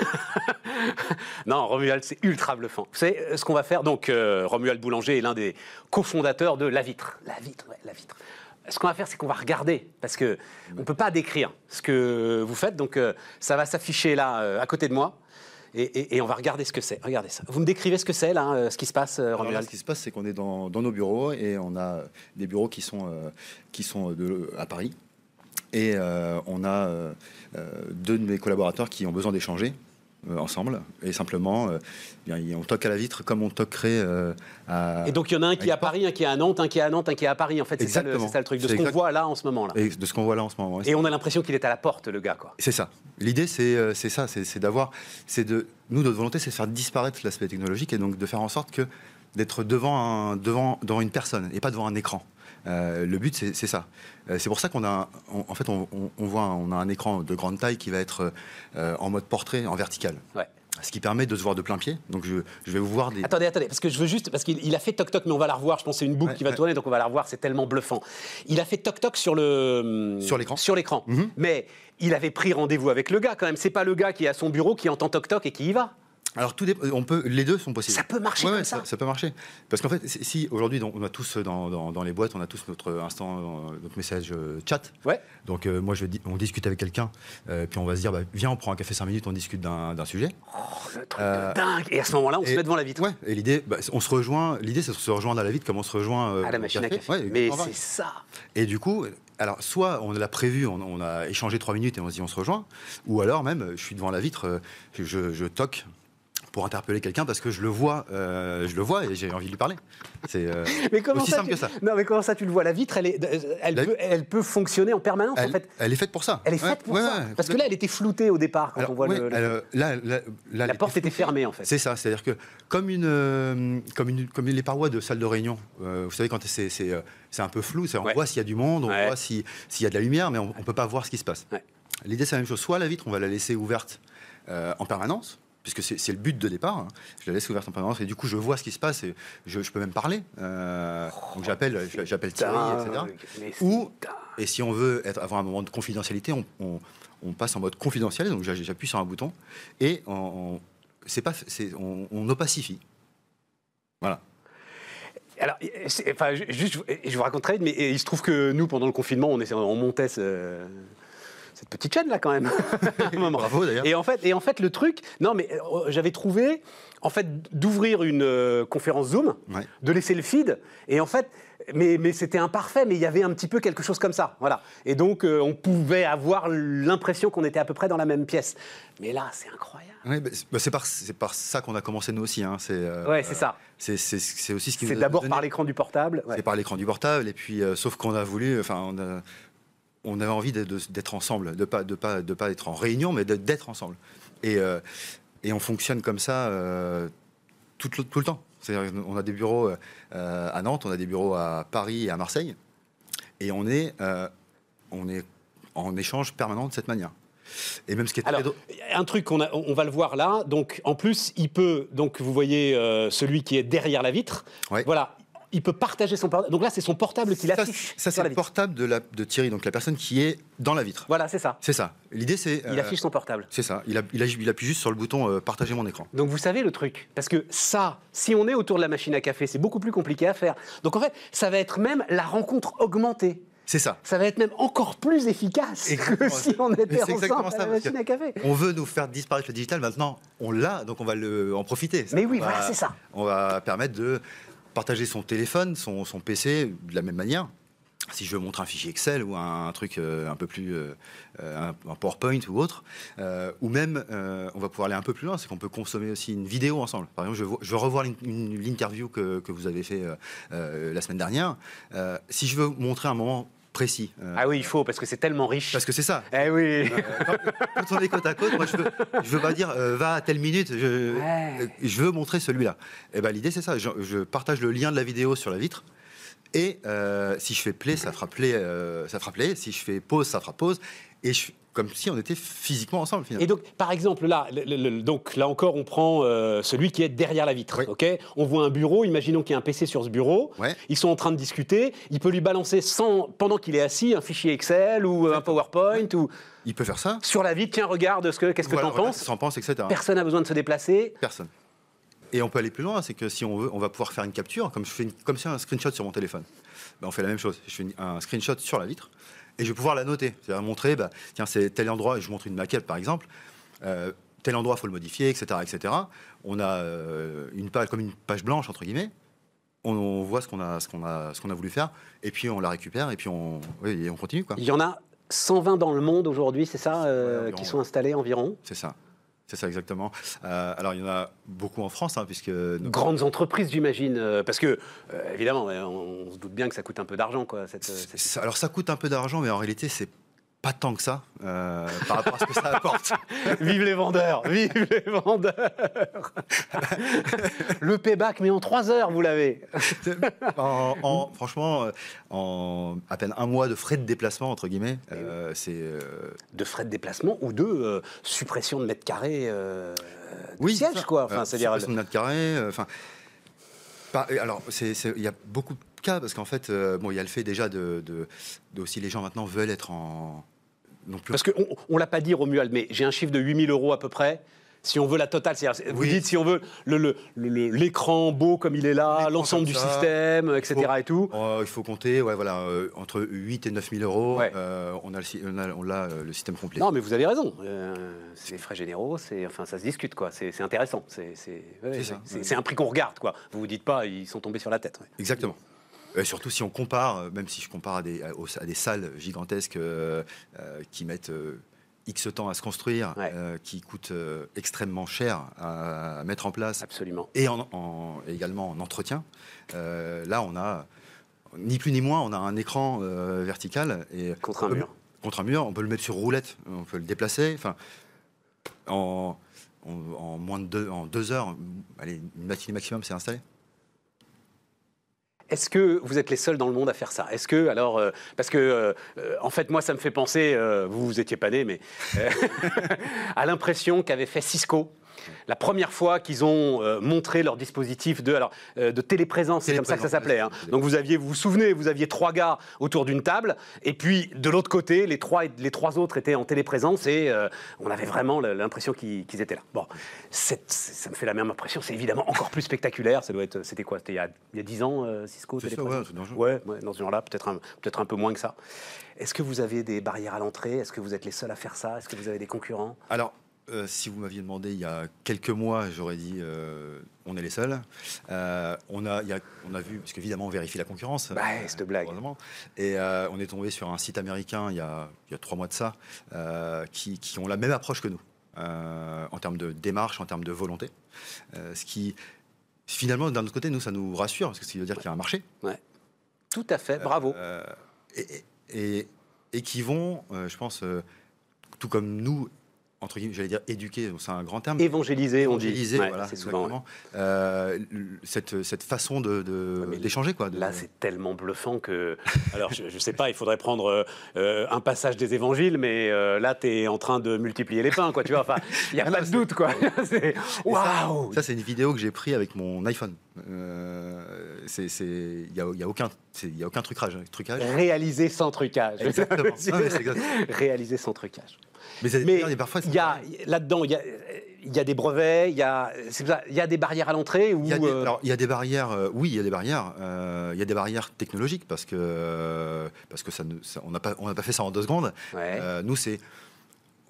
non, Romuald, c'est ultra bluffant. Vous savez euh, ce qu'on va faire Donc, euh, Romuald Boulanger est l'un des cofondateurs de La Vitre. La Vitre, ouais, La Vitre. Ce qu'on va faire, c'est qu'on va regarder, parce qu'on ne peut pas décrire ce que vous faites. Donc, euh, ça va s'afficher là, à côté de moi. Et, on va regarder ce que c'est. Regardez ça. Vous me décrivez ce que c'est, là, euh, ce qui se passe, euh, Ce qui se passe, c'est qu'on est dans, nos bureaux et on a des bureaux qui sont, euh, qui sont de, à Paris. Et on a deux de mes collaborateurs qui ont besoin d'échanger euh, ensemble. Et simplement, euh, on toque à la vitre comme on toquerait euh, à. Et donc il y en a un qui est à Paris, un qui est à Nantes, un qui est à Nantes, un qui est à Paris. En fait, c'est ça, le, ça le truc. De ce qu'on voit là en ce moment. Là. Et de ce qu'on voit là en ce moment. Et on a l'impression qu'il est à la porte, le gars. quoi. C'est ça. L'idée, c'est ça. C'est d'avoir. c'est de Nous, notre volonté, c'est de faire disparaître l'aspect technologique et donc de faire en sorte que d'être devant, un, devant, devant une personne et pas devant un écran. Euh, le but, c'est ça. Euh, c'est pour ça qu'on a, en fait, on, voit, on a un écran de grande taille qui va être euh, en mode portrait, en vertical. Ce qui permet de se voir de plein pied. Donc je, vais vous voir des. Attendez, attendez, parce que je veux juste. Parce qu'il a fait Toc Toc, mais on va la revoir. Je pense que c'est une boucle qui va tourner, donc on va la revoir. C'est tellement bluffant. Il a fait Toc Toc sur le. Sur l'écran. Sur l'écran. Mhm. Mais il avait pris rendez-vous avec le gars quand même. C'est pas le gars qui est à son bureau, qui entend Toc Toc et qui y va. Alors tout on peut, les deux sont possibles. Ça peut marcher comme ça. ça. peut marcher. Parce qu'en fait, si aujourd'hui on a tous dans, dans, les boîtes, on a tous notre instant, euh, notre message euh, chat. Ouais. Donc euh, moi, je, on discute avec quelqu'un, puis on va se dire, bah, viens, on prend un café 5 minutes, on discute d'un sujet. Oh, le truc dingue. Et à ce moment-là, on se met devant la vitre. Ouais. Et l'idée, bah, on se rejoint. L'idée, c'est de se rejoindre à la vitre, comme on se rejoint à la machine à café. Mais c'est ça. Et du coup, alors, soit on l'a prévu, on, a échangé trois minutes et on se dit on se rejoint, ou alors même, je suis devant la vitre, je, je toque, pour interpeller quelqu'un parce que je le vois, euh, je le vois et j'ai envie de lui parler. C'est euh, *laughs* aussi simple que ça. Non, mais comment ça, tu le vois La vitre, elle, est, elle, peut, elle peut fonctionner en permanence. Elle, en fait. elle est faite pour ça. Elle est faite pour ça. parce que là, elle était floutée au départ quand on voit le, là, la porte était fermée en fait. C'est ça, c'est-à-dire que comme une, euh, comme une, comme les parois de salle de réunion. vous savez quand c'est c'est un peu flou, on voit s'il y a du monde, on voit s'il y a de la lumière, mais on ne peut pas voir ce qui se passe. L'idée, c'est la même chose. Soit la vitre, on va la laisser ouverte en permanence, puisque c'est le but de départ. Hein. Je la laisse ouverte en permanence et du coup je vois ce qui se passe et je, peux même parler. Euh, donc j'appelle, j'appelle Thierry, etc. Ou et si on veut être, avoir un moment de confidentialité, on, passe en mode confidentiel. Donc j'appuie sur un bouton et on, c'est pas, on, on opacifie. Voilà. Alors, enfin, juste, je vous raconterai, mais il se trouve que nous, pendant le confinement, on, on montait ce, cette petite chaîne là quand même. *laughs* Bravo d'ailleurs. Et en fait, et en fait le truc, non mais euh, j'avais trouvé en fait d'ouvrir une euh, conférence Zoom, de laisser le feed, et en fait, mais, mais c'était imparfait, mais il y avait un petit peu quelque chose comme ça, voilà. Et donc euh, on pouvait avoir l'impression qu'on était à peu près dans la même pièce. Mais là, c'est incroyable. bah, c'est par, par, ça qu'on a commencé nous aussi. Hein. C'est ouais, c'est ça. C'est aussi ce qui. C'est d'abord par l'écran du portable. C'est par l'écran du portable, et puis sauf qu'on a voulu, enfin, on avait envie d'être ensemble, de pas de pas de pas être en réunion, mais d'être ensemble. Et, euh, et on fonctionne comme ça euh, tout, tout, le temps. On a des bureaux euh, à Nantes, on a des bureaux à Paris et à Marseille, et on est on est en échange permanent de cette manière. Et même ce qui est Alors, un truc qu'on on va le voir là. Donc, en plus, il peut. Donc, vous voyez celui qui est derrière la vitre. Voilà, il peut partager son portable. Donc là, c'est son portable qui l'affiche. Ça, c'est le portable de, la, de Thierry, donc la personne qui est dans la vitre. Voilà, c'est ça. C'est ça. L'idée, c'est. Il affiche son portable. C'est ça. Il, il, appuie juste sur le bouton euh, partager mon écran. Donc vous savez le truc. Parce que ça, si on est autour de la machine à café, c'est beaucoup plus compliqué à faire. Donc en fait, ça va être même la rencontre augmentée. C'est ça. Ça va être même encore plus efficace que *laughs* si on était ensemble à la machine à café. On veut nous faire disparaître le digital. Maintenant, on l'a, donc on va le, en profiter. Mais oui, voilà, c'est ça. On va permettre de partager son téléphone, son, PC de la même manière. si je veux montrer un fichier Excel ou un, truc un peu plus un, PowerPoint ou autre, ou même on va pouvoir aller un peu plus loin, c'est qu'on peut consommer aussi une vidéo ensemble. Par exemple, je veux, revoir l'interview que, que, vous avez fait la semaine dernière. si je veux montrer un moment précis. Euh, ah oui, il faut, parce que c'est tellement riche. Parce que c'est ça. Eh oui. Euh, quand, on est côte à côte, moi, je veux, je veux pas dire, euh, va à telle minute, je, je veux montrer celui-là. Et eh ben, l'idée, c'est ça. Je, partage le lien de la vidéo sur la vitre. Et si je fais play, ça fera play, ça fera play. Si je fais pause, ça fera pause. Et je, comme si on était physiquement ensemble. Finalement. Et donc, par exemple, là, donc là encore, on prend euh, celui qui est derrière la vitre. Ok? On voit un bureau. Imaginons qu'il y a un PC sur ce bureau. Ils sont en train de discuter. Il peut lui balancer sans, pendant qu'il est assis un fichier Excel ou euh, un PowerPoint ou. Il peut faire ça. Sur la vitre, tiens, regarde ce que, qu'est-ce que tu en penses. S'en pense, etc. Personne n'a besoin de se déplacer. Personne. Et on peut aller plus loin, c'est que si on veut, on va pouvoir faire une capture, comme je fais comme si un screenshot sur mon téléphone. Ben, on fait la même chose. Je fais un screenshot sur la vitre et je vais pouvoir la noter. C'est-à-dire montrer, bah, tiens, c'est tel endroit, et je montre une maquette par exemple, euh, tel endroit, il faut le modifier, etc. etc. On a euh, une page, comme une page blanche, entre guillemets, on, voit ce qu'on a, qu'on a, qu'on a voulu faire, et puis on la récupère, et puis on, on continue. Quoi. Il y en a 120 dans le monde aujourd'hui, c'est ça, euh, qui sont installés environ? C'est ça. C'est ça exactement. Euh, alors il y en a beaucoup en France, hein, puisque grandes entreprises, j'imagine, euh, parce que euh, évidemment, on, se doute bien que ça coûte un peu d'argent, quoi. Alors ça coûte un peu d'argent, mais en réalité, c'est pas tant que ça euh, par rapport à ce que ça apporte. *laughs* vive les vendeurs, vive les vendeurs. *laughs* le payback, mais en trois heures, vous l'avez. en, franchement, euh, en à peine un mois de frais de déplacement entre guillemets, eh euh, c'est de frais de déplacement ou de suppression de mètres carrés. oui, siège, quoi. Enfin, c'est suppression de mètres carrés. Enfin, alors il y a beaucoup de cas parce qu'en fait, bon, il y a le fait déjà de, de, de, aussi les gens maintenant veulent être en parce qu'on ne l'a pas dit, Romuald, mais j'ai un chiffre de 8000 euros à peu près. Si on veut la totale, vous dites si on veut l'écran beau comme il est là, l'ensemble du système, etc. et tout. Oh, il faut compter, ouais, voilà, euh, entre 8 et 9 000 euros, euh, on, a le, on, a, euh, le système complet. Non, mais vous avez raison. c'est frais généraux, enfin, ça se discute, quoi. C'est intéressant. C'est un prix qu'on regarde, quoi. Vous vous dites pas, ils sont tombés sur la tête. Exactement. Euh, surtout si on compare, euh, même si je compare à des, à, des salles gigantesques euh, qui mettent X temps à se construire, qui coûtent extrêmement cher à, mettre en place. Absolument. Et en, également en entretien. là, on a ni plus ni moins, on a un écran vertical. Et contre un mur. Contre un mur, on peut le mettre sur roulette, on peut le déplacer. Enfin, en, en, moins de deux, en deux heures, allez, une matinée maximum, c'est installé. Est-ce que vous êtes les seuls dans le monde à faire ça? Est-ce que, alors, euh, parce que, euh, en fait, moi, ça me fait penser, euh, vous, vous étiez pas né, mais *laughs* à l'impression qu'avait fait Cisco la première fois qu'ils ont euh, montré leur dispositif de, alors, euh, de téléprésence, c'est comme ça que ça s'appelait. Hein. Donc vous aviez, vous vous souvenez, vous aviez trois gars autour d'une table, et puis de l'autre côté, les trois, les trois autres étaient en téléprésence, et euh, on avait vraiment l'impression qu'ils étaient là. Bon, ça me fait la même impression, c'est évidemment encore plus spectaculaire. Ça doit être, c'était quoi C'était il y a dix ans, Cisco téléprésence ouais, ouais, dans ce genre-là, peut-être un, peut un peu moins que ça. Est-ce que vous avez des barrières à l'entrée? Est-ce que vous êtes les seuls à faire ça? Est-ce que vous avez des concurrents? Alors, euh, si vous m'aviez demandé il y a quelques mois, j'aurais dit euh, on est les seuls. Euh, on, a, on a vu, parce qu'évidemment on vérifie la concurrence. Bah, cette blague. Et on est tombé sur un site américain il y a, il y a trois mois de ça, qui, qui, ont la même approche que nous, en termes de démarche, en termes de volonté. ce qui, finalement, d'un autre côté, nous, ça nous rassure, parce que ça veut dire qu'il y a un marché. Ouais. Tout à fait, bravo. Et, et, et, qui vont, je pense, tout comme nous, entre guillemets, j'allais dire éduquer, c'est un grand terme. Évangéliser, on dit. voilà, c'est souvent. Euh, cette, cette, façon d'échanger, de, quoi. Là, c'est tellement bluffant que. Alors, je ne sais pas, il faudrait prendre euh, un passage des évangiles, mais euh, là, tu es en train de multiplier les pains, quoi, tu vois. Enfin, il n'y a *laughs* pas de doute, quoi. *laughs* Waouh Ça, c'est une vidéo que j'ai prise avec mon iPhone. Il n'y a, y a, aucun, y a aucun trucage, trucage. Réalisé sans trucage. Exactement. *laughs* Réalisé sans trucage. Mais, parfois, il y a là-dedans, il y a, il y a des brevets, il y a, il y a des barrières à l'entrée ou il, euh, alors, il y a des barrières, euh, oui, il y a des barrières. Euh, il y a des barrières technologiques parce que, parce que ça, on n'a pas, on pas fait ça en deux secondes. nous, c'est,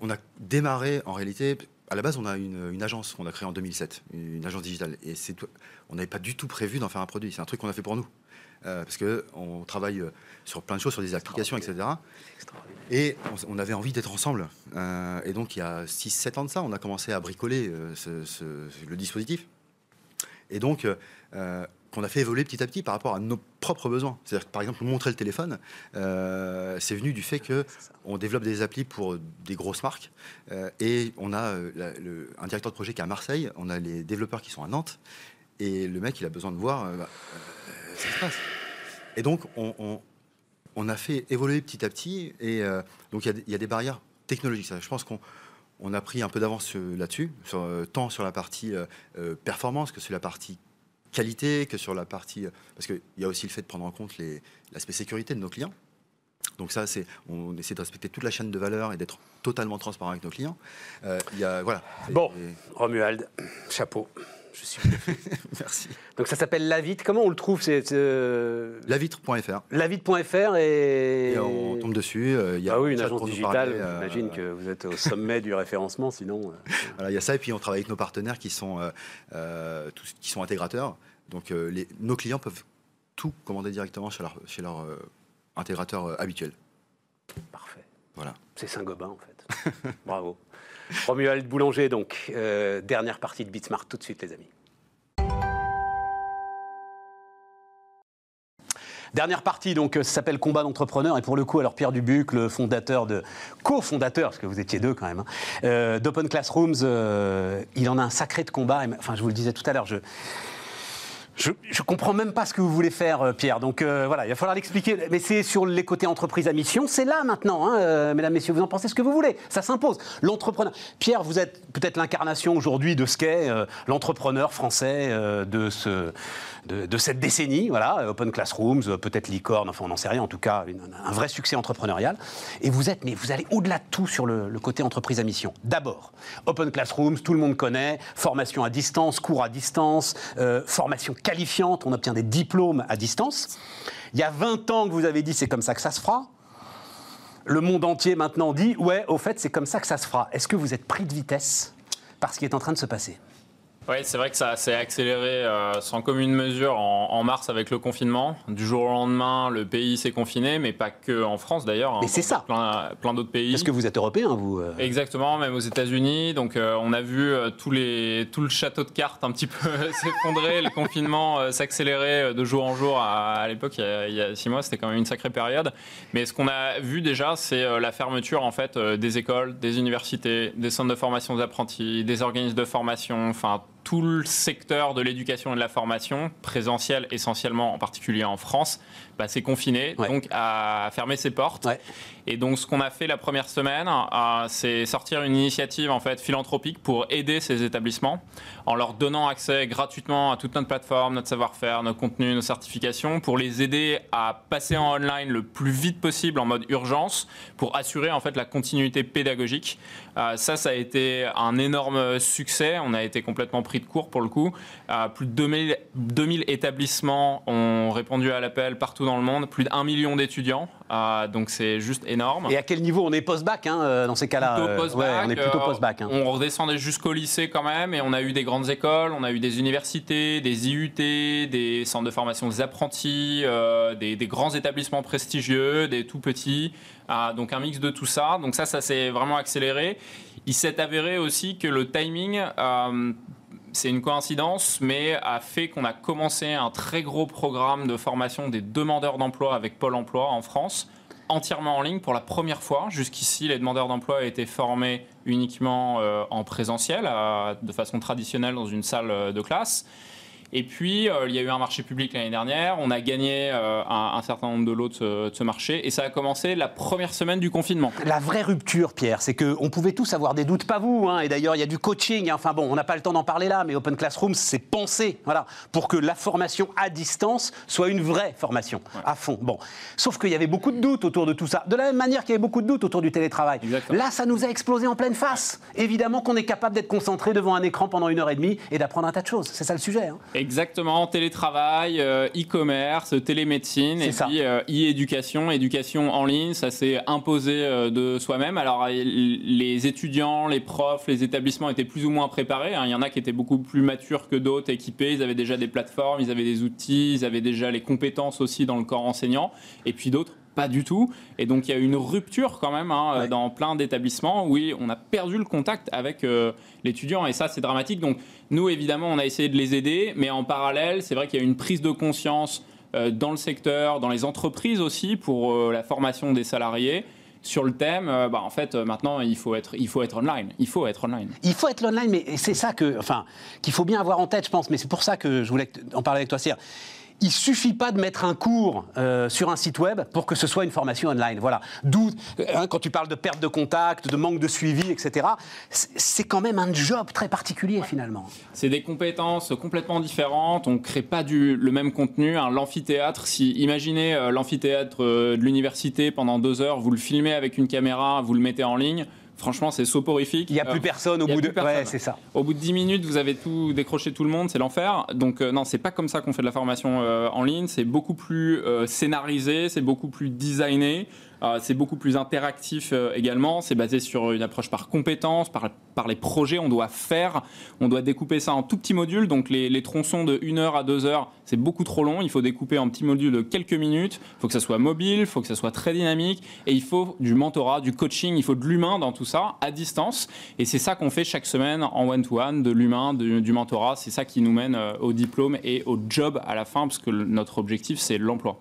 on a démarré en réalité à la base, on a une, agence qu'on a créée en 2007, une agence digitale. Et on n'avait pas du tout prévu d'en faire un produit. C'est un truc qu'on a fait pour nous. Euh, parce qu'on travaille euh, sur plein de choses, sur des applications, etc. Et on, avait envie d'être ensemble. Euh, et donc, il y a 6-7 ans de ça, on a commencé à bricoler le dispositif. Et donc, qu'on a fait évoluer petit à petit par rapport à nos propres besoins. C'est-à-dire par exemple, montrer le téléphone, c'est venu du fait qu'on développe des applis pour des grosses marques et on a un directeur de projet qui est à Marseille, on a les développeurs qui sont à Nantes et le mec, il a besoin de voir et donc, on, a fait évoluer petit à petit. Et euh, donc, il y, a des barrières technologiques. Je pense qu'on a pris un peu d'avance là-dessus, euh, tant sur la partie euh, performance que sur la partie qualité, que sur la partie. parce qu'il y a aussi le fait de prendre en compte l'aspect sécurité de nos clients. Donc ça, c'est, on essaie de respecter toute la chaîne de valeur et d'être totalement transparent avec nos clients. il y a, voilà. Bon, Romuald, chapeau. Je suis *laughs* Merci. Donc ça s'appelle Lavitre. Comment on le trouve c'est, euh... Lavitre.fr. Lavitre.fr et... et... on tombe dessus. Euh, il y a ah oui, une agence digitale. Euh, j'imagine que vous êtes au sommet du référencement, sinon. Euh, *laughs* voilà, il y a ça et puis on travaille avec nos partenaires qui sont tous, qui sont intégrateurs. Donc les, nos clients peuvent tout commander directement chez leur, chez leur intégrateur habituel. Parfait. Voilà. C'est Saint-Gobain en fait. *laughs* Bravo. Romuald Boulanger, donc, euh, dernière partie de Bitsmart, tout de suite, les amis. Dernière partie, donc, ça s'appelle Combat d'entrepreneurs. Et pour le coup, alors Pierre Dubuc, le fondateur de, co-fondateur, parce que vous étiez deux quand même, hein, euh, d'Open Classrooms, euh, il en a un sacré de combat. Enfin, je vous le disais tout à l'heure, je, je, ne comprends même pas ce que vous voulez faire, euh, Pierre. Donc euh, voilà, il va falloir l'expliquer. Mais c'est sur les côtés entreprise à mission. C'est là maintenant, hein, euh, mesdames, messieurs. Vous en pensez ce que vous voulez. Ça s'impose. L'entrepreneur. Pierre, vous êtes peut-être l'incarnation aujourd'hui de ce qu'est l'entrepreneur français de ce de, cette décennie, voilà, Open Classrooms, peut-être Licorne, enfin on n'en sait rien, en tout cas un vrai succès entrepreneurial. Et vous êtes, mais vous allez au-delà de tout sur le, côté entreprise à mission. D'abord, Open Classrooms, tout le monde connaît, formation à distance, cours à distance, formation qualifiante, on obtient des diplômes à distance. Il y a 20 ans que vous avez dit c'est comme ça que ça se fera. Le monde entier maintenant dit ouais, au fait c'est comme ça que ça se fera. Est-ce que vous êtes pris de vitesse par ce qui est en train de se passer? Oui, c'est vrai que ça s'est accéléré euh, sans commune mesure en, mars avec le confinement. Du jour au lendemain, le pays s'est confiné, mais pas que en France d'ailleurs. Hein, mais c'est ça. Plein, plein d'autres pays. Est-ce que vous êtes européen, vous euh Exactement, même aux États-Unis. Donc euh, on a vu tous les, tout le château de cartes un petit peu *laughs* s'effondrer, le confinement s'accélérer de jour en jour. À, l'époque, il, y a six mois, c'était quand même une sacrée période. Mais ce qu'on a vu déjà, c'est la fermeture en fait des écoles, des universités, des centres de formation des apprentis, des organismes de formation, enfin tout le secteur de l'éducation et de la formation, présentiel essentiellement, en particulier en France, bah, c'est confiné, donc à fermer ses portes. Et donc, ce qu'on a fait la première semaine, euh, c'est sortir une initiative en fait philanthropique pour aider ces établissements en leur donnant accès gratuitement à toute notre plateforme, notre savoir-faire, nos contenus, nos certifications, pour les aider à passer en online le plus vite possible en mode urgence, pour assurer en fait la continuité pédagogique. Euh, ça, ça a été un énorme succès. On a été complètement pris de court pour le coup. Euh, plus de 2000, 2000 établissements ont répondu à l'appel partout dans le monde, plus d'un million d'étudiants. donc c'est juste énorme. Et à quel niveau on est post-bac hein, euh, dans ces cas-là euh, On est plutôt euh, post-bac. Hein. On redescendait jusqu'au lycée quand même, et on a eu des grandes écoles, on a eu des universités, des IUT, des centres de formation des apprentis, des, grands établissements prestigieux, des tout petits. donc un mix de tout ça. Donc ça, ça s'est vraiment accéléré. Il s'est avéré aussi que le timing c'est une coïncidence, mais a fait qu'on a commencé un très gros programme de formation des demandeurs d'emploi avec Pôle Emploi en France entièrement en ligne pour la première fois. Jusqu'ici, les demandeurs d'emploi étaient formés uniquement euh, en présentiel, de façon traditionnelle dans une salle euh, de classe. Et puis, euh, il y a eu un marché public l'année dernière. On a gagné euh, un, certain nombre de lots de ce, marché. Et ça a commencé la première semaine du confinement. La vraie rupture, Pierre, c'est qu'on pouvait tous avoir des doutes, pas vous. Hein. et d'ailleurs, il y a du coaching. Hein. Enfin bon, on n'a pas le temps d'en parler là, mais Open Classroom, c'est pensé voilà, pour que la formation à distance soit une vraie formation, à fond. Bon. Sauf qu'il y avait beaucoup de doutes autour de tout ça. De la même manière qu'il y avait beaucoup de doutes autour du télétravail. Là, ça nous a explosé en pleine face. Évidemment qu'on est capable d'être concentré devant un écran pendant une heure et demie et d'apprendre un tas de choses. C'est ça le sujet. Hein. Exactement, télétravail, euh, e-commerce, télémédecine, et puis e-éducation, éducation en ligne, ça s'est imposé de soi-même. Alors les étudiants, les profs, les établissements étaient plus ou moins préparés. Hein. Il y en a qui étaient beaucoup plus matures que d'autres, équipés, ils avaient déjà des plateformes, ils avaient des outils, ils avaient déjà les compétences aussi dans le corps enseignant, et puis d'autres pas du tout. Et donc il y a eu une rupture quand même hein, dans plein d'établissements où on a perdu le contact avec euh, l'étudiant et ça c'est dramatique. Donc nous évidemment on a essayé de les aider, mais en parallèle c'est vrai qu'il y a une prise de conscience euh, dans le secteur, dans les entreprises aussi pour euh, la formation des salariés sur le thème, bah, en fait, maintenant, il faut, être, il faut être online. Il faut être online. Il faut être online, mais c'est ça que, enfin, qu'il faut bien avoir en tête, je pense. Mais c'est pour ça que je voulais en parler avec toi, Cyr il suffit pas de mettre un cours euh, sur un site web pour que ce soit une formation online. Voilà. D'où, hein, quand tu parles de perte de contact, de manque de suivi, etc., c'est quand même un job très particulier finalement. C'est des compétences complètement différentes. On ne crée pas du, le même contenu. L'amphithéâtre, si imaginez euh, l'amphithéâtre euh, de l'université pendant deux heures, vous le filmez avec une caméra, vous le mettez en ligne. Franchement, c'est soporifique. Il n'y a plus euh, personne au bout de. Ouais, c'est ça. Au bout de 10 minutes, vous avez tout décroché tout le monde, c'est l'enfer. Donc euh, non, c'est pas comme ça qu'on fait de la formation euh, en ligne. C'est beaucoup plus scénarisé, c'est beaucoup plus designé. Euh, c'est beaucoup plus interactif euh, également. C'est basé sur une approche par compétences, par, les projets. On doit faire, on doit découper ça en tout petits modules. Donc les, tronçons de 1 heure à 2 heures, c'est beaucoup trop long. Il faut découper en petits modules de quelques minutes. Il faut que ça soit mobile, il faut que ça soit très dynamique. Et il faut du mentorat, du coaching, il faut de l'humain dans tout ça, à distance. Et c'est ça qu'on fait chaque semaine en one-to-one, de l'humain, du mentorat. C'est ça qui nous mène euh, au diplôme et au job à la fin, parce que notre objectif, c'est l'emploi.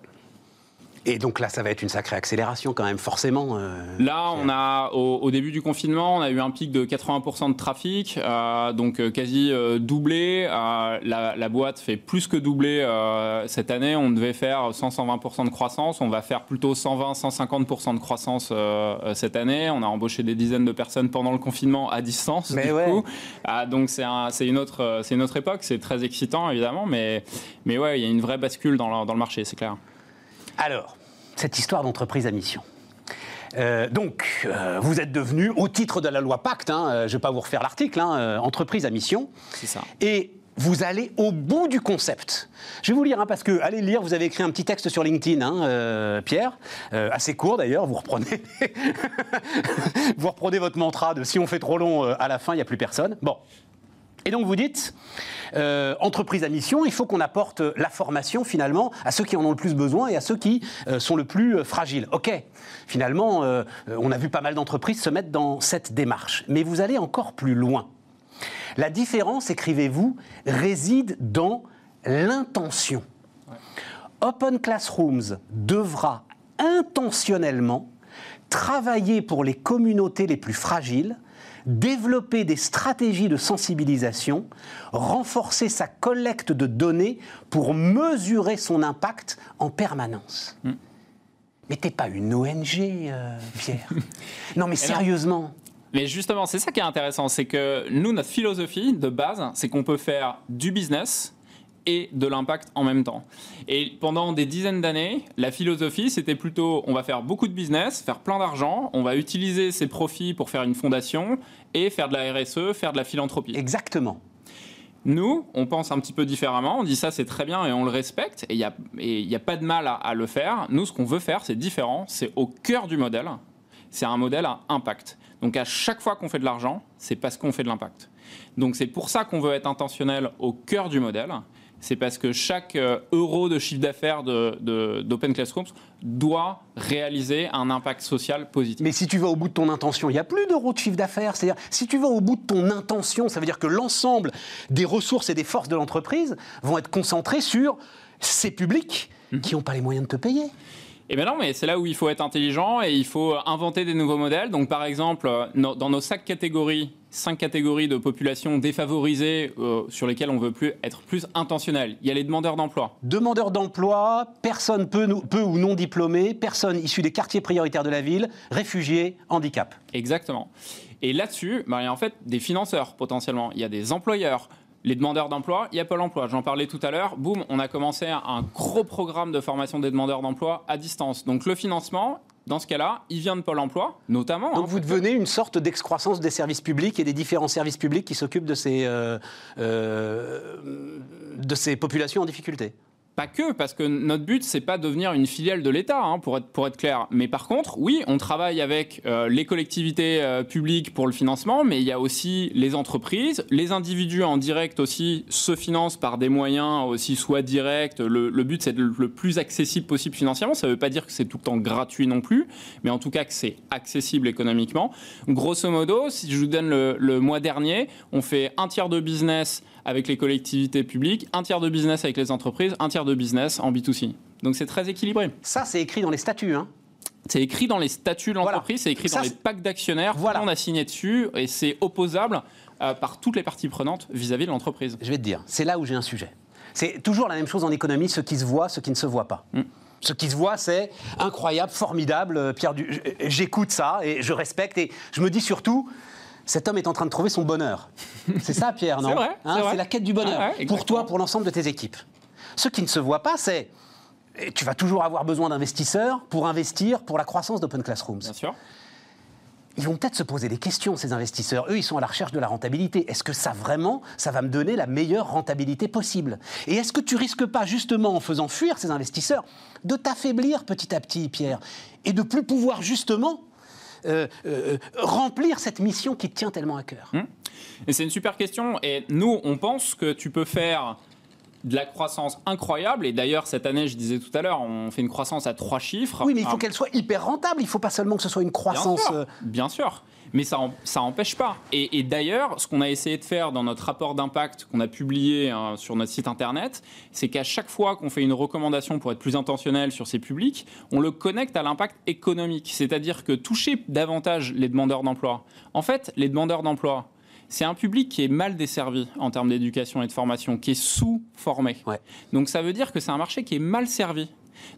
Et donc là, ça va être une sacrée accélération quand même, forcément. Euh, là, on a au, début du confinement, on a eu un pic de 80% de trafic, euh, donc euh, quasi doublé. La, boîte fait plus que doubler cette année. On devait faire 100-120% de croissance. On va faire plutôt 120-150% de croissance cette année. On a embauché des dizaines de personnes pendant le confinement à distance. Mais du coup. donc c'est une autre, c'est une autre époque. C'est très excitant évidemment, mais mais ouais, il y a une vraie bascule dans dans le marché, c'est clair. Alors, cette histoire d'entreprise à mission. Euh, donc, euh, vous êtes devenu, au titre de la loi Pacte, hein, euh, je ne vais pas vous refaire l'article, hein, entreprise à mission. C'est ça. Et vous allez au bout du concept. Je vais vous lire, hein, parce que, allez lire, vous avez écrit un petit texte sur LinkedIn, Pierre, assez court d'ailleurs, vous reprenez, *laughs* vous reprenez votre mantra de si on fait trop long à la fin, il n'y a plus personne. Bon. Et donc vous dites, euh, entreprise à mission, il faut qu'on apporte la formation finalement à ceux qui en ont le plus besoin et à ceux qui euh, sont le plus euh, fragiles. Ok, finalement, on a vu pas mal d'entreprises se mettre dans cette démarche. Mais vous allez encore plus loin. La différence, écrivez-vous, réside dans l'intention. Open Classrooms devra intentionnellement travailler pour les communautés les plus fragiles développer des stratégies de sensibilisation, renforcer sa collecte de données pour mesurer son impact en permanence. Mais hmm. Mais t'es pas une ONG, euh, Pierre. *laughs* non, mais sérieusement. Mais justement, c'est ça qui est intéressant, c'est que nous, notre philosophie de base, c'est qu'on peut faire du business et de l'impact en même temps. Et pendant des dizaines d'années, la philosophie, c'était plutôt on va faire beaucoup de business, faire plein d'argent, on va utiliser ces profits pour faire une fondation et faire de la RSE, faire de la philanthropie. Exactement. Nous, on pense un petit peu différemment, on dit ça c'est très bien et on le respecte, et il n'y a, a, pas de mal à, à le faire. Nous, ce qu'on veut faire, c'est différent, c'est au cœur du modèle, c'est un modèle à impact. Donc à chaque fois qu'on fait de l'argent, c'est parce qu'on fait de l'impact. Donc c'est pour ça qu'on veut être intentionnel au cœur du modèle c'est parce que chaque euh, euro de chiffre d'affaires d'Open Classrooms doit réaliser un impact social positif. Mais si tu vas au bout de ton intention, il n'y a plus d'euros de chiffre d'affaires. C'est-à-dire, si tu vas au bout de ton intention, ça veut dire que l'ensemble des ressources et des forces de l'entreprise vont être concentrées sur ces publics mhm. qui n'ont pas les moyens de te payer. Eh bien non, mais c'est là où il faut être intelligent et il faut inventer des nouveaux modèles. Donc par exemple, dans nos cinq catégories, cinq catégories de population défavorisées euh, sur lesquelles on veut plus être plus intentionnel. Il y a les demandeurs d'emploi. Demandeurs d'emploi, personnes peu, peu, ou non diplômées, personnes issues des quartiers prioritaires de la ville, réfugiés, handicap. Exactement. Et là-dessus, bah, il y a en fait des financeurs potentiellement. Il y a des employeurs les demandeurs d'emploi, il y a Pôle emploi. J'en parlais tout à l'heure. Boum, on a commencé un gros programme de formation des demandeurs d'emploi à distance. Donc le financement, dans ce cas-là, il vient de Pôle emploi, notamment. Donc hein, vous devenez une sorte d'excroissance des services publics et des différents services publics qui s'occupent de, ces, euh, euh, de ces populations en difficulté pas que, parce que notre but, c'est pas devenir une filiale de l'État, hein, pour, être, pour être clair. Mais par contre, oui, on travaille avec euh, les collectivités euh, publiques pour le financement, mais il y a aussi les entreprises. Les individus en direct aussi se financent par des moyens aussi soit directs. Le, but, c'est le plus accessible possible financièrement. Ça veut pas dire que c'est tout le temps gratuit non plus, mais en tout cas que c'est accessible économiquement. Grosso modo, si je vous donne le, le mois dernier, on fait un tiers de business avec les collectivités publiques, un tiers de business avec les entreprises, un tiers de business en B2C. Donc c'est très équilibré. Ça, c'est écrit dans les statuts. Hein c'est écrit dans les statuts de l'entreprise, c'est écrit dans les packs d'actionnaires. Voilà. On a signé dessus et c'est opposable euh, par toutes les parties prenantes vis-à-vis de l'entreprise. Je vais te dire, c'est là où j'ai un sujet. C'est toujours la même chose en économie, ce qui se voit, ce qui ne se voit pas. Mm. Ce qui se voit, c'est incroyable, formidable, euh, Pierre. J'écoute ça et je respecte et je me dis surtout, cet homme est en train de trouver son bonheur. *laughs* C'est ça, Pierre, non hein, C'est la quête du bonheur. pour toi, pour l'ensemble de tes équipes. Ce qui ne se voit pas, c'est. Tu vas toujours avoir besoin d'investisseurs pour investir pour la croissance d'Open Classrooms. Bien sûr. Ils vont peut-être se poser des questions, ces investisseurs. Eux, ils sont à la recherche de la rentabilité. Est-ce que ça vraiment, ça va me donner la meilleure rentabilité possible? Et est-ce que tu risques pas, justement, en faisant fuir ces investisseurs, de t'affaiblir petit à petit, Pierre, et de plus pouvoir, justement, euh, euh, remplir cette mission qui tient tellement à cœur. Et c'est une super question. Et nous, on pense que tu peux faire de la croissance incroyable. Et d'ailleurs, cette année, je disais tout à l'heure, on fait une croissance à trois chiffres. Oui, mais il faut qu'elle soit hyper rentable. Il ne faut pas seulement que ce soit une croissance. Euh, bien sûr mais ça n'empêche pas. Et, d'ailleurs, ce qu'on a essayé de faire dans notre rapport d'impact qu'on a publié hein, sur notre site internet, c'est qu'à chaque fois qu'on fait une recommandation pour être plus intentionnel sur ces publics, on le connecte à l'impact économique. C'est-à-dire que toucher davantage les demandeurs d'emploi. En fait, les demandeurs d'emploi, c'est un public qui est mal desservi en termes d'éducation et de formation, qui est sous-formé. Donc ça veut dire que c'est un marché qui est mal servi.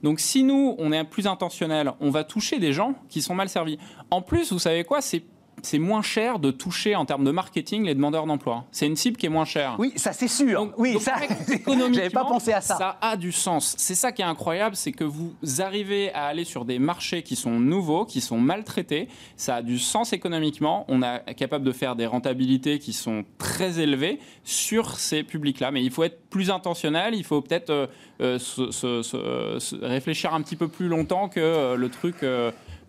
Donc si nous, on est plus intentionnel, on va toucher des gens qui sont mal servis. En plus, vous savez quoi C'est c'est moins cher de toucher en termes de marketing les demandeurs d'emploi. C'est une cible qui est moins chère. Oui, ça c'est sûr. oui, ça, *laughs* j'avais pas pensé à ça. Ça a du sens. C'est ça qui est incroyable, c'est que vous arrivez à aller sur des marchés qui sont nouveaux, qui sont maltraités. Ça a du sens économiquement. On est capable de faire des rentabilités qui sont très élevées sur ces publics-là. Mais il faut être plus intentionnel. Il faut peut-être euh, euh, réfléchir un petit peu plus longtemps que euh, le truc.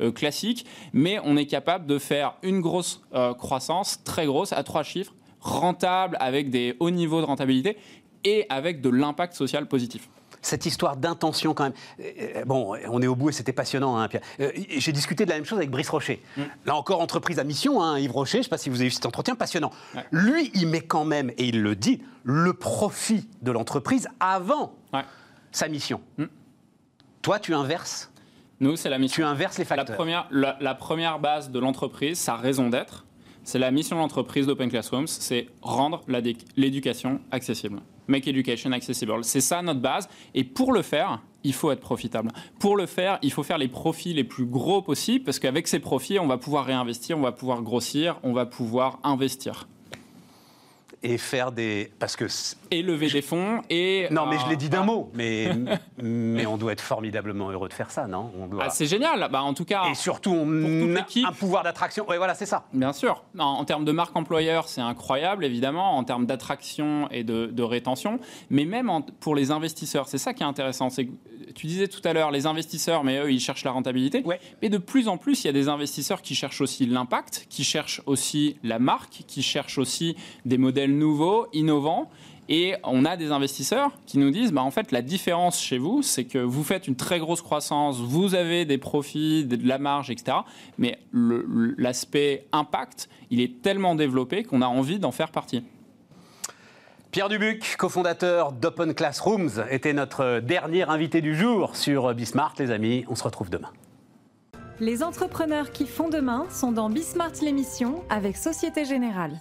Euh, classique, mais on est capable de faire une grosse euh, croissance, très grosse, à trois chiffres, rentable, avec des hauts niveaux de rentabilité et avec de l'impact social positif cette histoire d'intention quand même. Euh, bon, on est au bout et c'était passionnant, hein, Pierre. J'ai discuté de la même chose avec Brice Rocher. Mm. Là encore, entreprise à mission, hein, Yves Rocher, je ne sais pas si vous avez vu cet entretien, passionnant. Lui, il met quand même, et il le dit, le profit de l'entreprise avant sa mission. Mm. Toi, tu inverses nous, c'est la mission. Tu inverses les facteurs. La première, la, première base de l'entreprise, sa raison d'être, c'est la mission de l'entreprise d'Open Classrooms, c'est rendre l'éducation accessible. Make education accessible. C'est ça notre base. Et pour le faire, il faut être profitable. Pour le faire, il faut faire les profits les plus gros possibles, parce qu'avec ces profits, on va pouvoir réinvestir, on va pouvoir grossir, on va pouvoir investir et faire des parce que et lever des fonds et non mais je l'ai dit d'un mot mais *laughs* mais on doit être formidablement heureux de faire ça non? On doit... ah, c'est génial. Bah en tout cas et surtout on a un pouvoir d'attraction. Oui voilà c'est ça. Bien sûr. En, termes de marque employeur c'est incroyable évidemment en termes d'attraction et de, de, rétention. Mais même pour les investisseurs c'est ça qui est intéressant c'est tu disais tout à l'heure les investisseurs mais eux ils cherchent la rentabilité. Ouais. mais de plus en plus il y a des investisseurs qui cherchent aussi l'impact qui cherchent aussi la marque qui cherchent aussi des modèles nouveaux, innovants. Et on a des investisseurs qui nous disent, bah, en fait, la différence chez vous, c'est que vous faites une très grosse croissance, vous avez des profits, de la marge, etc. Mais l'aspect impact, il est tellement développé qu'on a envie d'en faire partie. Pierre Dubuc, cofondateur d'Open Classrooms, était notre dernier invité du jour sur Bismart. Les amis, on se retrouve demain. Les entrepreneurs qui font demain sont dans Bismart l'émission avec Société Générale.